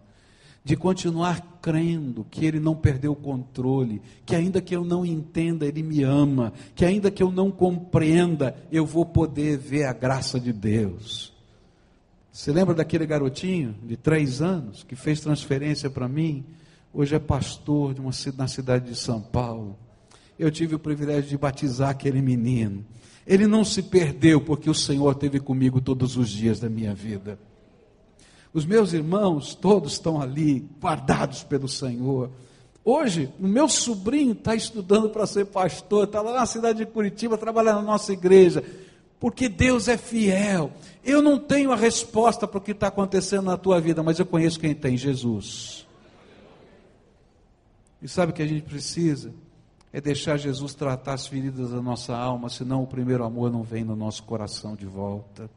Speaker 1: de continuar crendo que Ele não perdeu o controle, que ainda que eu não entenda, Ele me ama, que ainda que eu não compreenda, eu vou poder ver a graça de Deus. Você lembra daquele garotinho de três anos que fez transferência para mim? Hoje é pastor de uma, na cidade de São Paulo. Eu tive o privilégio de batizar aquele menino. Ele não se perdeu porque o Senhor esteve comigo todos os dias da minha vida. Os meus irmãos todos estão ali, guardados pelo Senhor. Hoje, o meu sobrinho está estudando para ser pastor, está lá na cidade de Curitiba, trabalhando na nossa igreja, porque Deus é fiel. Eu não tenho a resposta para o que está acontecendo na tua vida, mas eu conheço quem tem: Jesus. E sabe o que a gente precisa? É deixar Jesus tratar as feridas da nossa alma, senão o primeiro amor não vem no nosso coração de volta.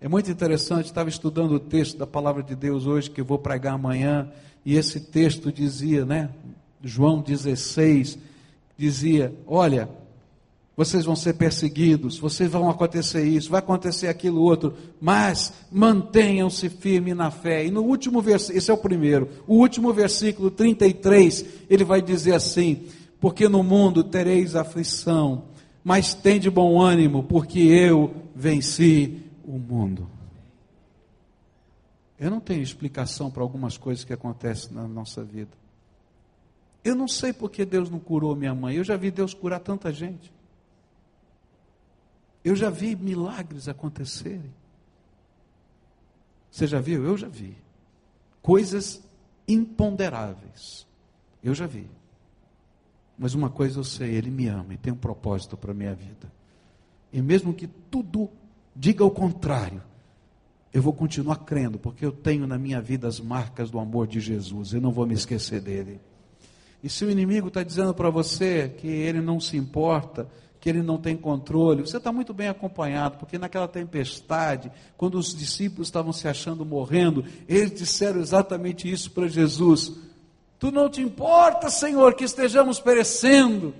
Speaker 1: É muito interessante, estava estudando o texto da palavra de Deus hoje, que eu vou pregar amanhã, e esse texto dizia, né? João 16, dizia: Olha, vocês vão ser perseguidos, vocês vão acontecer isso, vai acontecer aquilo outro, mas mantenham-se firmes na fé. E no último versículo, esse é o primeiro, o último versículo 33, ele vai dizer assim: Porque no mundo tereis aflição, mas tem de bom ânimo, porque eu venci o mundo. Eu não tenho explicação para algumas coisas que acontecem na nossa vida. Eu não sei porque Deus não curou minha mãe. Eu já vi Deus curar tanta gente. Eu já vi milagres acontecerem. Você já viu? Eu já vi. Coisas imponderáveis. Eu já vi. Mas uma coisa eu sei, Ele me ama e tem um propósito para a minha vida. E mesmo que tudo diga o contrário, eu vou continuar crendo, porque eu tenho na minha vida as marcas do amor de Jesus, eu não vou me esquecer dele. E se o inimigo está dizendo para você que ele não se importa, que ele não tem controle, você está muito bem acompanhado, porque naquela tempestade, quando os discípulos estavam se achando morrendo, eles disseram exatamente isso para Jesus: Tu não te importa, Senhor, que estejamos perecendo.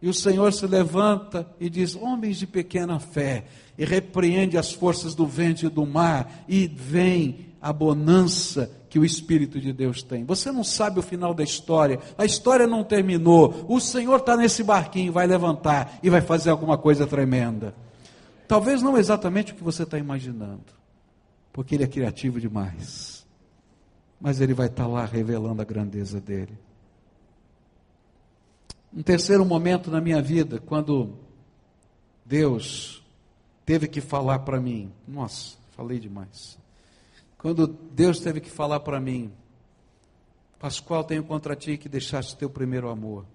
Speaker 1: E o Senhor se levanta e diz: Homens de pequena fé, e repreende as forças do vento e do mar, e vem a bonança que o Espírito de Deus tem. Você não sabe o final da história, a história não terminou. O Senhor está nesse barquinho, vai levantar e vai fazer alguma coisa tremenda. Talvez não exatamente o que você está imaginando, porque Ele é criativo demais. Mas Ele vai estar lá revelando a grandeza dele. Um terceiro momento na minha vida, quando Deus teve que falar para mim, nossa, falei demais. Quando Deus teve que falar para mim, Pascoal, tenho contra ti que deixaste teu primeiro amor.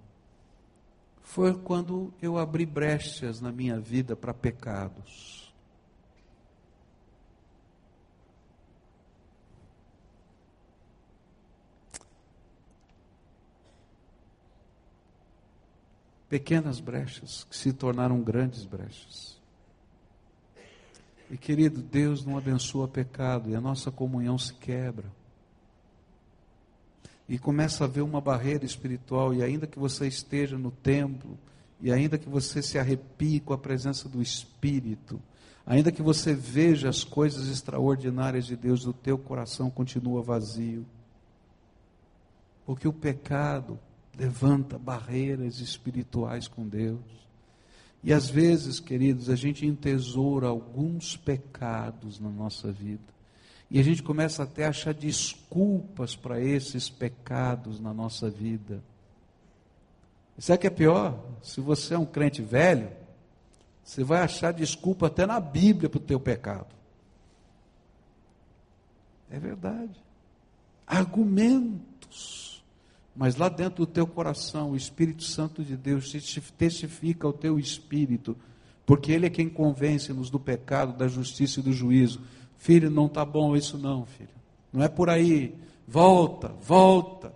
Speaker 1: Foi quando eu abri brechas na minha vida para pecados. Pequenas brechas que se tornaram grandes brechas. E querido, Deus não abençoa pecado e a nossa comunhão se quebra. E começa a haver uma barreira espiritual, e ainda que você esteja no templo, e ainda que você se arrepie com a presença do Espírito, ainda que você veja as coisas extraordinárias de Deus, o teu coração continua vazio. Porque o pecado levanta barreiras espirituais com Deus. E às vezes, queridos, a gente entesoura alguns pecados na nossa vida. E a gente começa até a achar desculpas para esses pecados na nossa vida. Sabe que é pior? Se você é um crente velho, você vai achar desculpa até na Bíblia para o teu pecado. É verdade. Argumentos mas lá dentro do teu coração, o Espírito Santo de Deus testifica o teu espírito, porque Ele é quem convence-nos do pecado, da justiça e do juízo. Filho, não está bom isso não, filho. Não é por aí. Volta, volta.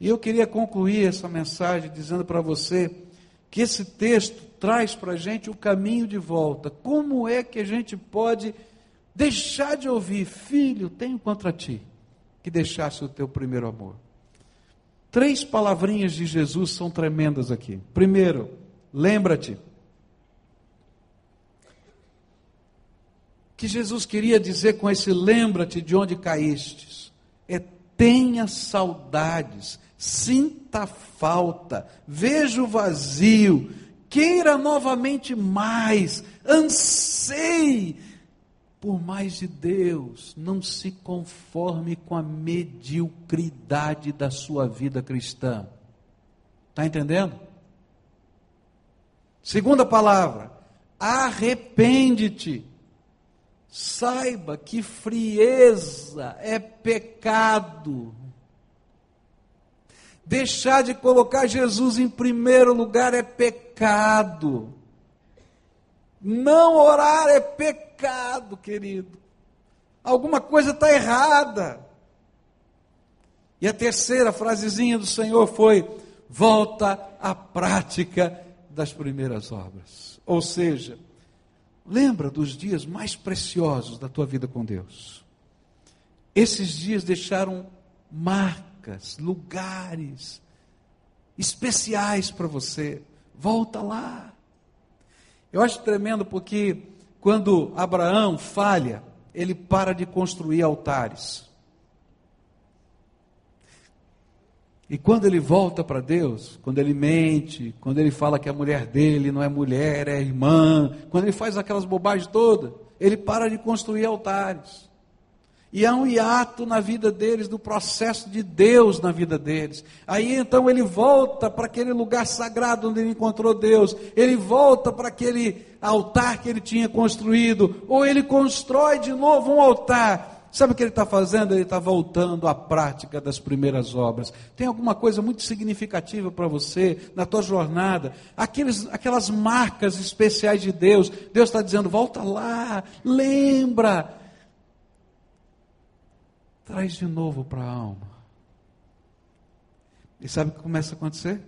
Speaker 1: E eu queria concluir essa mensagem dizendo para você que esse texto traz para a gente o caminho de volta. Como é que a gente pode deixar de ouvir, filho, tenho contra ti, que deixasse o teu primeiro amor? Três palavrinhas de Jesus são tremendas aqui. Primeiro, lembra-te. que Jesus queria dizer com esse lembra-te de onde caístes, é tenha saudades, sinta falta, veja o vazio, queira novamente mais, anseie por mais de Deus, não se conforme com a mediocridade da sua vida cristã. Está entendendo? Segunda palavra, arrepende-te. Saiba que frieza é pecado. Deixar de colocar Jesus em primeiro lugar é pecado. Não orar é pecado, querido. Alguma coisa está errada. E a terceira frasezinha do Senhor foi: volta à prática das primeiras obras. Ou seja, lembra dos dias mais preciosos da tua vida com Deus. Esses dias deixaram marcas, lugares especiais para você. Volta lá. Eu acho tremendo porque quando Abraão falha, ele para de construir altares. E quando ele volta para Deus, quando ele mente, quando ele fala que a mulher dele não é mulher, é irmã, quando ele faz aquelas bobagens todas, ele para de construir altares. E há um hiato na vida deles, do processo de Deus na vida deles. Aí então ele volta para aquele lugar sagrado onde ele encontrou Deus. Ele volta para aquele altar que ele tinha construído. Ou ele constrói de novo um altar. Sabe o que ele está fazendo? Ele está voltando à prática das primeiras obras. Tem alguma coisa muito significativa para você na tua jornada? Aqueles, aquelas marcas especiais de Deus. Deus está dizendo: volta lá, lembra Traz de novo para a alma. E sabe o que começa a acontecer?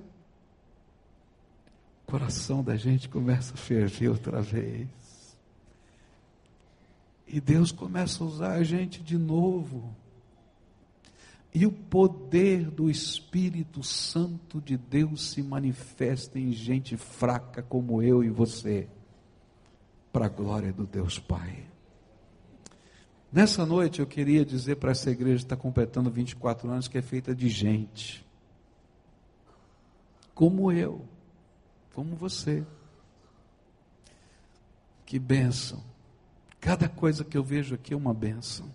Speaker 1: O coração da gente começa a ferver outra vez. E Deus começa a usar a gente de novo. E o poder do Espírito Santo de Deus se manifesta em gente fraca como eu e você, para a glória do Deus Pai. Nessa noite eu queria dizer para essa igreja que está completando 24 anos que é feita de gente. Como eu, como você. Que bênção. Cada coisa que eu vejo aqui é uma bênção.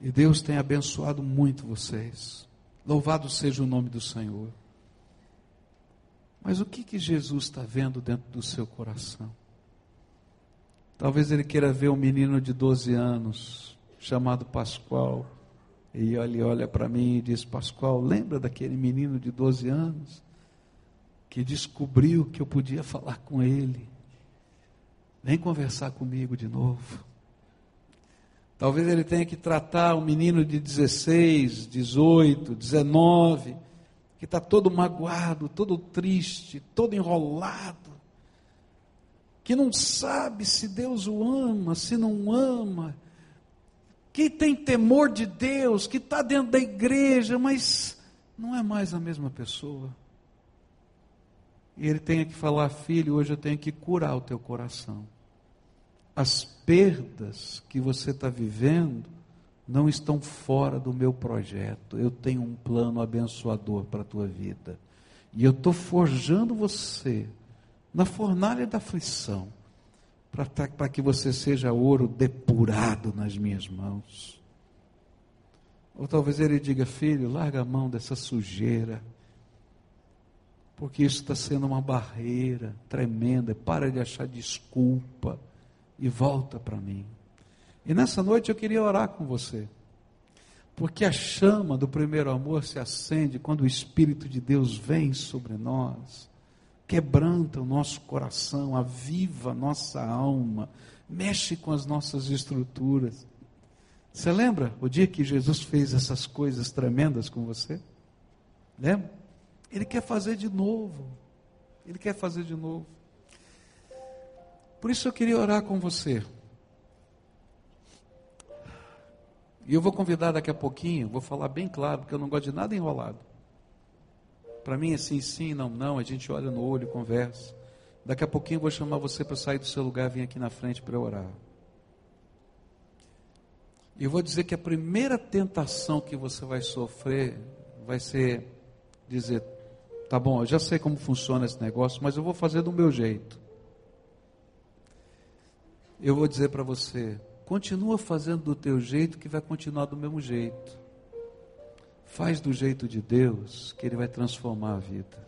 Speaker 1: E Deus tem abençoado muito vocês. Louvado seja o nome do Senhor. Mas o que, que Jesus está vendo dentro do seu coração? Talvez ele queira ver um menino de 12 anos, chamado Pascoal. E ele olha para mim e diz: Pascoal, lembra daquele menino de 12 anos que descobriu que eu podia falar com ele? Vem conversar comigo de novo. Talvez ele tenha que tratar um menino de 16, 18, 19, que está todo magoado, todo triste, todo enrolado que não sabe se Deus o ama, se não ama, que tem temor de Deus, que está dentro da igreja, mas não é mais a mesma pessoa. E ele tem que falar, filho, hoje eu tenho que curar o teu coração. As perdas que você está vivendo não estão fora do meu projeto. Eu tenho um plano abençoador para a tua vida. E eu estou forjando você na fornalha da aflição, para que você seja ouro depurado nas minhas mãos. Ou talvez ele diga, filho, larga a mão dessa sujeira, porque isso está sendo uma barreira tremenda. Para de achar desculpa e volta para mim. E nessa noite eu queria orar com você, porque a chama do primeiro amor se acende quando o Espírito de Deus vem sobre nós quebranta o nosso coração, aviva a nossa alma, mexe com as nossas estruturas. Você lembra o dia que Jesus fez essas coisas tremendas com você? Lembra? Ele quer fazer de novo. Ele quer fazer de novo. Por isso eu queria orar com você. E eu vou convidar daqui a pouquinho, vou falar bem claro, porque eu não gosto de nada enrolado. Para mim é sim, sim, não, não. A gente olha no olho, conversa. Daqui a pouquinho eu vou chamar você para sair do seu lugar e vir aqui na frente para orar. E vou dizer que a primeira tentação que você vai sofrer vai ser dizer: tá bom, eu já sei como funciona esse negócio, mas eu vou fazer do meu jeito. Eu vou dizer para você: continua fazendo do teu jeito, que vai continuar do mesmo jeito. Faz do jeito de Deus, que Ele vai transformar a vida.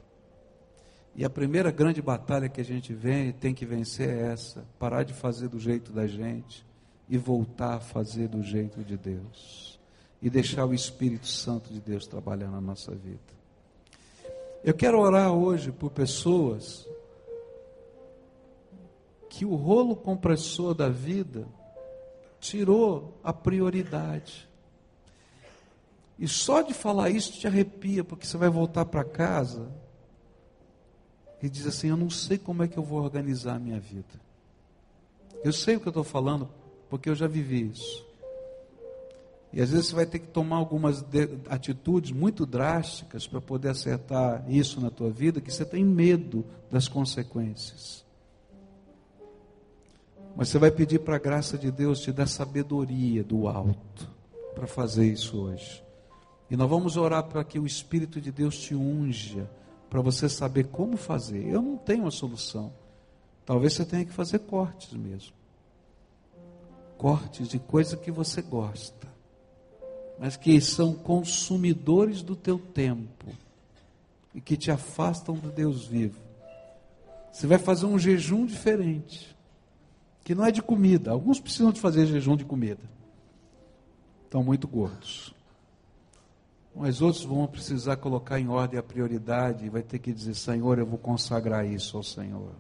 Speaker 1: E a primeira grande batalha que a gente vem, tem que vencer é essa: parar de fazer do jeito da gente e voltar a fazer do jeito de Deus. E deixar o Espírito Santo de Deus trabalhar na nossa vida. Eu quero orar hoje por pessoas que o rolo compressor da vida tirou a prioridade. E só de falar isso te arrepia, porque você vai voltar para casa e diz assim: Eu não sei como é que eu vou organizar a minha vida. Eu sei o que eu estou falando, porque eu já vivi isso. E às vezes você vai ter que tomar algumas atitudes muito drásticas para poder acertar isso na tua vida, que você tem medo das consequências. Mas você vai pedir para a graça de Deus te dar sabedoria do alto para fazer isso hoje. E nós vamos orar para que o Espírito de Deus te unja, para você saber como fazer. Eu não tenho a solução. Talvez você tenha que fazer cortes mesmo cortes de coisa que você gosta, mas que são consumidores do teu tempo e que te afastam do Deus vivo. Você vai fazer um jejum diferente, que não é de comida. Alguns precisam de fazer jejum de comida. Estão muito gordos. Mas outros vão precisar colocar em ordem a prioridade e vai ter que dizer: Senhor, eu vou consagrar isso ao Senhor.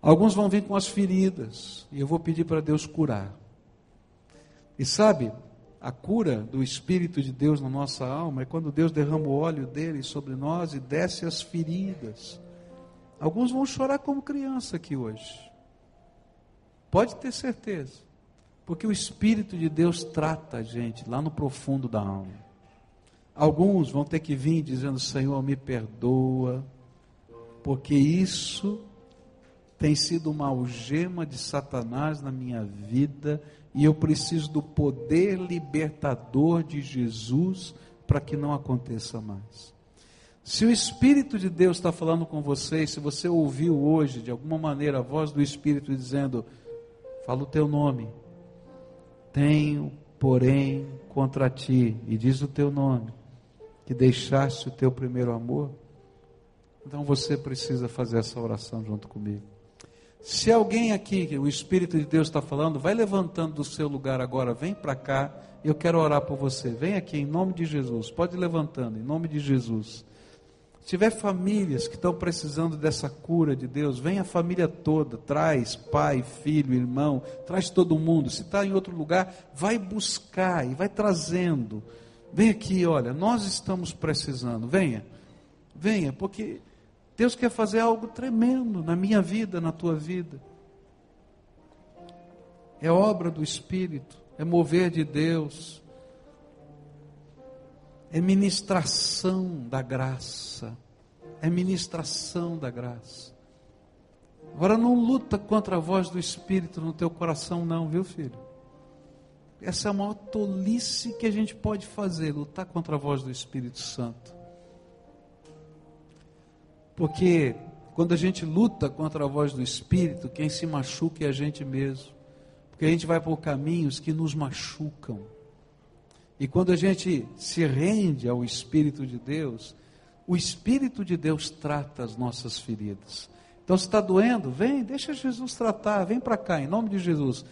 Speaker 1: Alguns vão vir com as feridas, e eu vou pedir para Deus curar. E sabe, a cura do Espírito de Deus na nossa alma é quando Deus derrama o óleo dele sobre nós e desce as feridas. Alguns vão chorar como criança aqui hoje. Pode ter certeza. Porque o Espírito de Deus trata a gente lá no profundo da alma. Alguns vão ter que vir dizendo: Senhor, me perdoa, porque isso tem sido uma algema de Satanás na minha vida e eu preciso do poder libertador de Jesus para que não aconteça mais. Se o Espírito de Deus está falando com você, se você ouviu hoje de alguma maneira a voz do Espírito dizendo: Fala o teu nome, tenho, porém, contra ti, e diz o teu nome, que deixaste o teu primeiro amor, então você precisa fazer essa oração junto comigo. Se alguém aqui, o Espírito de Deus está falando, vai levantando do seu lugar agora, vem para cá, eu quero orar por você. Vem aqui em nome de Jesus, pode ir levantando, em nome de Jesus. Se tiver famílias que estão precisando dessa cura de Deus, vem a família toda, traz pai, filho, irmão, traz todo mundo. Se está em outro lugar, vai buscar e vai trazendo. Vem aqui, olha, nós estamos precisando. Venha, venha, porque Deus quer fazer algo tremendo na minha vida, na tua vida. É obra do Espírito, é mover de Deus, é ministração da graça, é ministração da graça. Agora não luta contra a voz do Espírito no teu coração, não, viu, filho? Essa é a maior tolice que a gente pode fazer, lutar contra a voz do Espírito Santo. Porque quando a gente luta contra a voz do Espírito, quem se machuca é a gente mesmo. Porque a gente vai por caminhos que nos machucam. E quando a gente se rende ao Espírito de Deus, o Espírito de Deus trata as nossas feridas. Então, se está doendo, vem, deixa Jesus tratar, vem para cá, em nome de Jesus.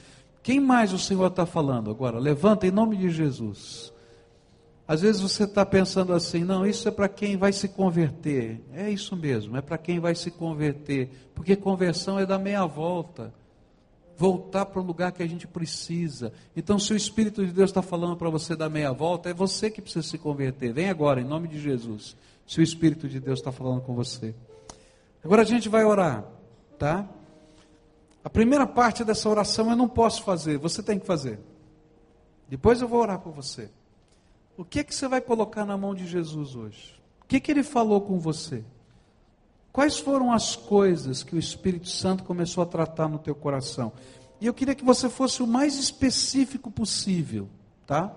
Speaker 1: Quem mais o Senhor está falando agora? Levanta em nome de Jesus. Às vezes você está pensando assim, não, isso é para quem vai se converter. É isso mesmo, é para quem vai se converter. Porque conversão é dar meia volta. Voltar para o lugar que a gente precisa. Então, se o Espírito de Deus está falando para você dar meia volta, é você que precisa se converter. Vem agora, em nome de Jesus. Se o Espírito de Deus está falando com você. Agora a gente vai orar, tá? A primeira parte dessa oração eu não posso fazer, você tem que fazer. Depois eu vou orar por você. O que, é que você vai colocar na mão de Jesus hoje? O que, é que ele falou com você? Quais foram as coisas que o Espírito Santo começou a tratar no teu coração? E eu queria que você fosse o mais específico possível, tá?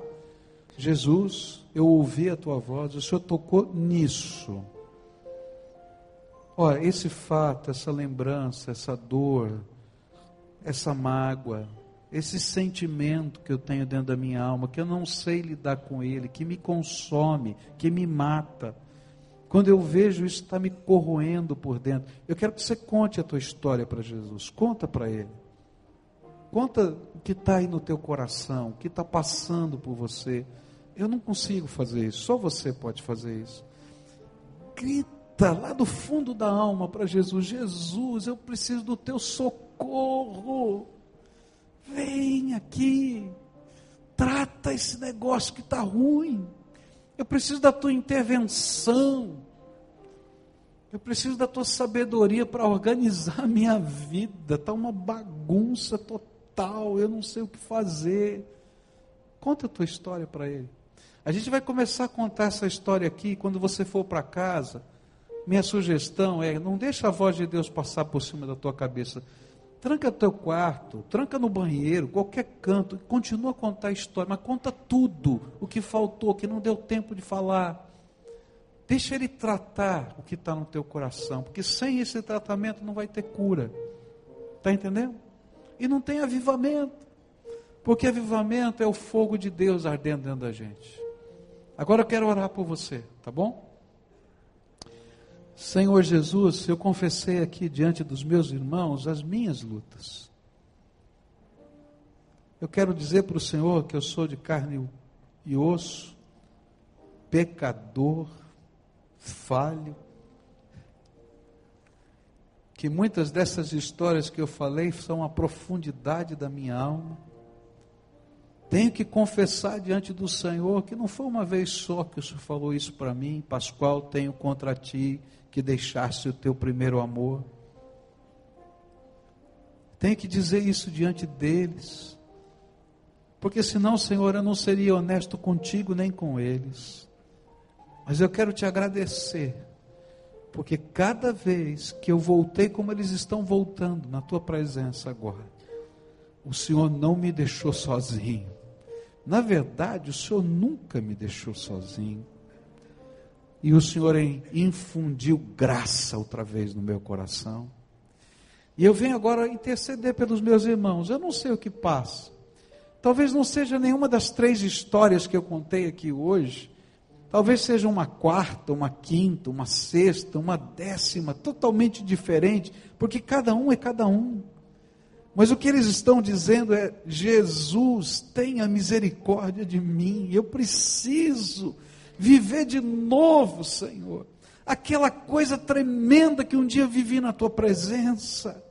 Speaker 1: Jesus, eu ouvi a tua voz, o Senhor tocou nisso. Olha, esse fato, essa lembrança, essa dor, essa mágoa, esse sentimento que eu tenho dentro da minha alma, que eu não sei lidar com ele, que me consome, que me mata. Quando eu vejo isso, está me corroendo por dentro. Eu quero que você conte a tua história para Jesus. Conta para ele. Conta o que está aí no teu coração, o que está passando por você. Eu não consigo fazer isso, só você pode fazer isso. Grita lá do fundo da alma para Jesus: Jesus, eu preciso do teu socorro. Vem aqui, trata esse negócio que está ruim. Eu preciso da tua intervenção. Eu preciso da tua sabedoria para organizar a minha vida. Está uma bagunça total. Eu não sei o que fazer. Conta a tua história para ele. A gente vai começar a contar essa história aqui quando você for para casa minha sugestão é: não deixa a voz de Deus passar por cima da tua cabeça. Tranca teu quarto, tranca no banheiro, qualquer canto, continua a contar a história, mas conta tudo o que faltou, que não deu tempo de falar. Deixa ele tratar o que está no teu coração, porque sem esse tratamento não vai ter cura. Está entendendo? E não tem avivamento, porque avivamento é o fogo de Deus ardendo dentro da gente. Agora eu quero orar por você, tá bom? Senhor Jesus, eu confessei aqui diante dos meus irmãos as minhas lutas. Eu quero dizer para o Senhor que eu sou de carne e osso, pecador, falho, que muitas dessas histórias que eu falei são a profundidade da minha alma. Tenho que confessar diante do Senhor que não foi uma vez só que o Senhor falou isso para mim, Pascoal, tenho contra ti que deixaste o teu primeiro amor. Tenho que dizer isso diante deles, porque senão, Senhor, eu não seria honesto contigo nem com eles. Mas eu quero te agradecer, porque cada vez que eu voltei como eles estão voltando na tua presença agora, o Senhor não me deixou sozinho. Na verdade, o Senhor nunca me deixou sozinho. E o Senhor infundiu graça outra vez no meu coração. E eu venho agora interceder pelos meus irmãos. Eu não sei o que passa. Talvez não seja nenhuma das três histórias que eu contei aqui hoje. Talvez seja uma quarta, uma quinta, uma sexta, uma décima, totalmente diferente, porque cada um é cada um. Mas o que eles estão dizendo é: Jesus, tenha misericórdia de mim, eu preciso viver de novo, Senhor, aquela coisa tremenda que um dia vivi na tua presença.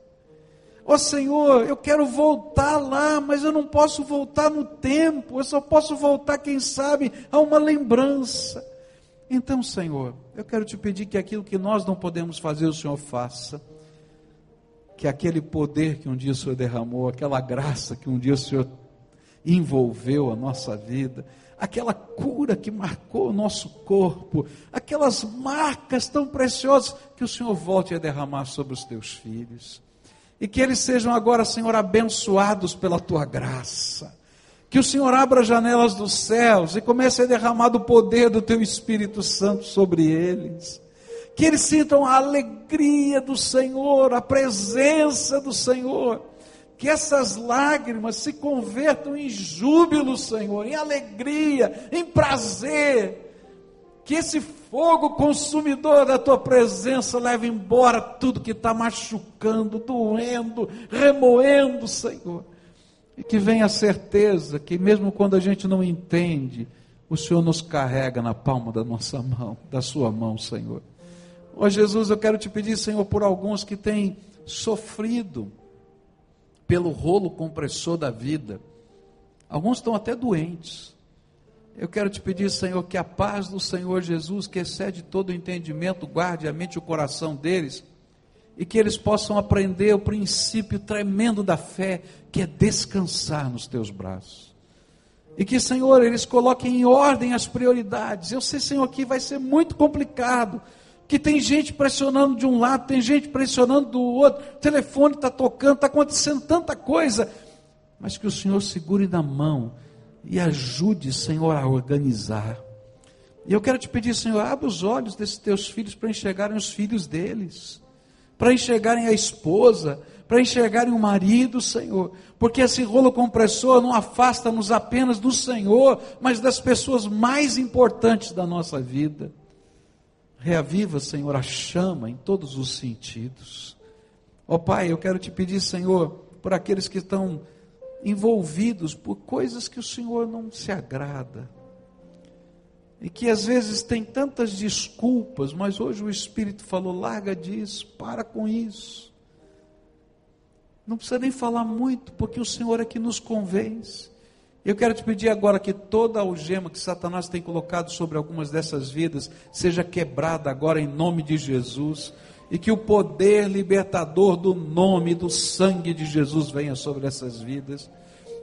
Speaker 1: Ó oh, Senhor, eu quero voltar lá, mas eu não posso voltar no tempo, eu só posso voltar, quem sabe, a uma lembrança. Então, Senhor, eu quero te pedir que aquilo que nós não podemos fazer, o Senhor faça. Que aquele poder que um dia o Senhor derramou, aquela graça que um dia o Senhor envolveu a nossa vida, aquela cura que marcou o nosso corpo, aquelas marcas tão preciosas que o Senhor volte a derramar sobre os teus filhos. E que eles sejam agora, Senhor, abençoados pela tua graça. Que o Senhor abra as janelas dos céus e comece a derramar do poder do teu Espírito Santo sobre eles. Que eles sintam a alegria do Senhor, a presença do Senhor que essas lágrimas se convertam em júbilo, Senhor, em alegria, em prazer. Que esse fogo consumidor da tua presença leve embora tudo que está machucando, doendo, remoendo, Senhor. E que venha a certeza que, mesmo quando a gente não entende, o Senhor nos carrega na palma da nossa mão, da sua mão, Senhor. Ó oh, Jesus, eu quero te pedir, Senhor, por alguns que têm sofrido, pelo rolo compressor da vida. Alguns estão até doentes. Eu quero te pedir, Senhor, que a paz do Senhor Jesus, que excede todo o entendimento, guarde a mente e o coração deles, e que eles possam aprender o princípio tremendo da fé, que é descansar nos teus braços. E que, Senhor, eles coloquem em ordem as prioridades. Eu sei, Senhor, que vai ser muito complicado, que tem gente pressionando de um lado, tem gente pressionando do outro, o telefone está tocando, está acontecendo tanta coisa, mas que o Senhor segure na mão e ajude, Senhor, a organizar. E eu quero te pedir, Senhor, abre os olhos desses teus filhos para enxergarem os filhos deles, para enxergarem a esposa, para enxergarem o marido, Senhor, porque esse rolo compressor não afasta-nos apenas do Senhor, mas das pessoas mais importantes da nossa vida. Reaviva, Senhor, a chama em todos os sentidos. Ó oh, Pai, eu quero te pedir, Senhor, por aqueles que estão envolvidos por coisas que o Senhor não se agrada. E que às vezes tem tantas desculpas, mas hoje o Espírito falou: larga disso, para com isso. Não precisa nem falar muito, porque o Senhor é que nos convence. Eu quero te pedir agora que toda algema que Satanás tem colocado sobre algumas dessas vidas seja quebrada agora em nome de Jesus e que o poder libertador do nome, do sangue de Jesus venha sobre essas vidas.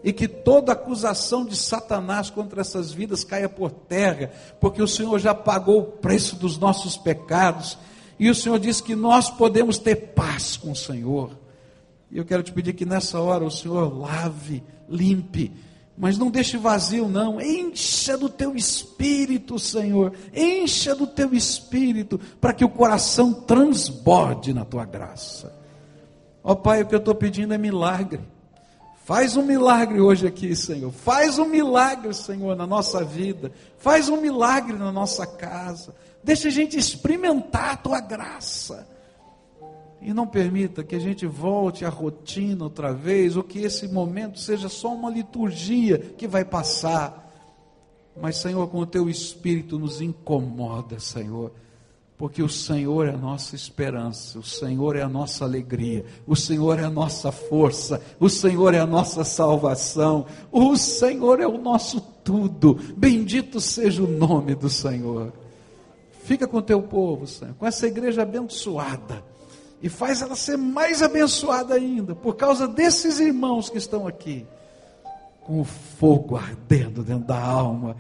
Speaker 1: E que toda acusação de Satanás contra essas vidas caia por terra, porque o Senhor já pagou o preço dos nossos pecados, e o Senhor diz que nós podemos ter paz com o Senhor. E eu quero te pedir que nessa hora o Senhor lave, limpe, mas não deixe vazio, não. Encha do teu espírito, Senhor. Encha do teu espírito, para que o coração transborde na tua graça. Ó oh, Pai, o que eu estou pedindo é milagre. Faz um milagre hoje aqui, Senhor. Faz um milagre, Senhor, na nossa vida. Faz um milagre na nossa casa. Deixa a gente experimentar a tua graça. E não permita que a gente volte à rotina outra vez, ou que esse momento seja só uma liturgia que vai passar. Mas, Senhor, com o teu espírito nos incomoda, Senhor, porque o Senhor é a nossa esperança, o Senhor é a nossa alegria, o Senhor é a nossa força, o Senhor é a nossa salvação, o Senhor é o nosso tudo. Bendito seja o nome do Senhor. Fica com o teu povo, Senhor, com essa igreja abençoada e faz ela ser mais abençoada ainda, por causa desses irmãos que estão aqui, com o fogo ardendo dentro da alma,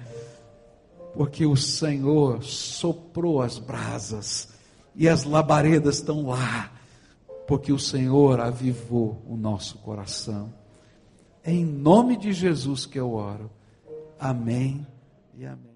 Speaker 1: porque o Senhor soprou as brasas e as labaredas estão lá, porque o Senhor avivou o nosso coração. É em nome de Jesus que eu oro. Amém e amém.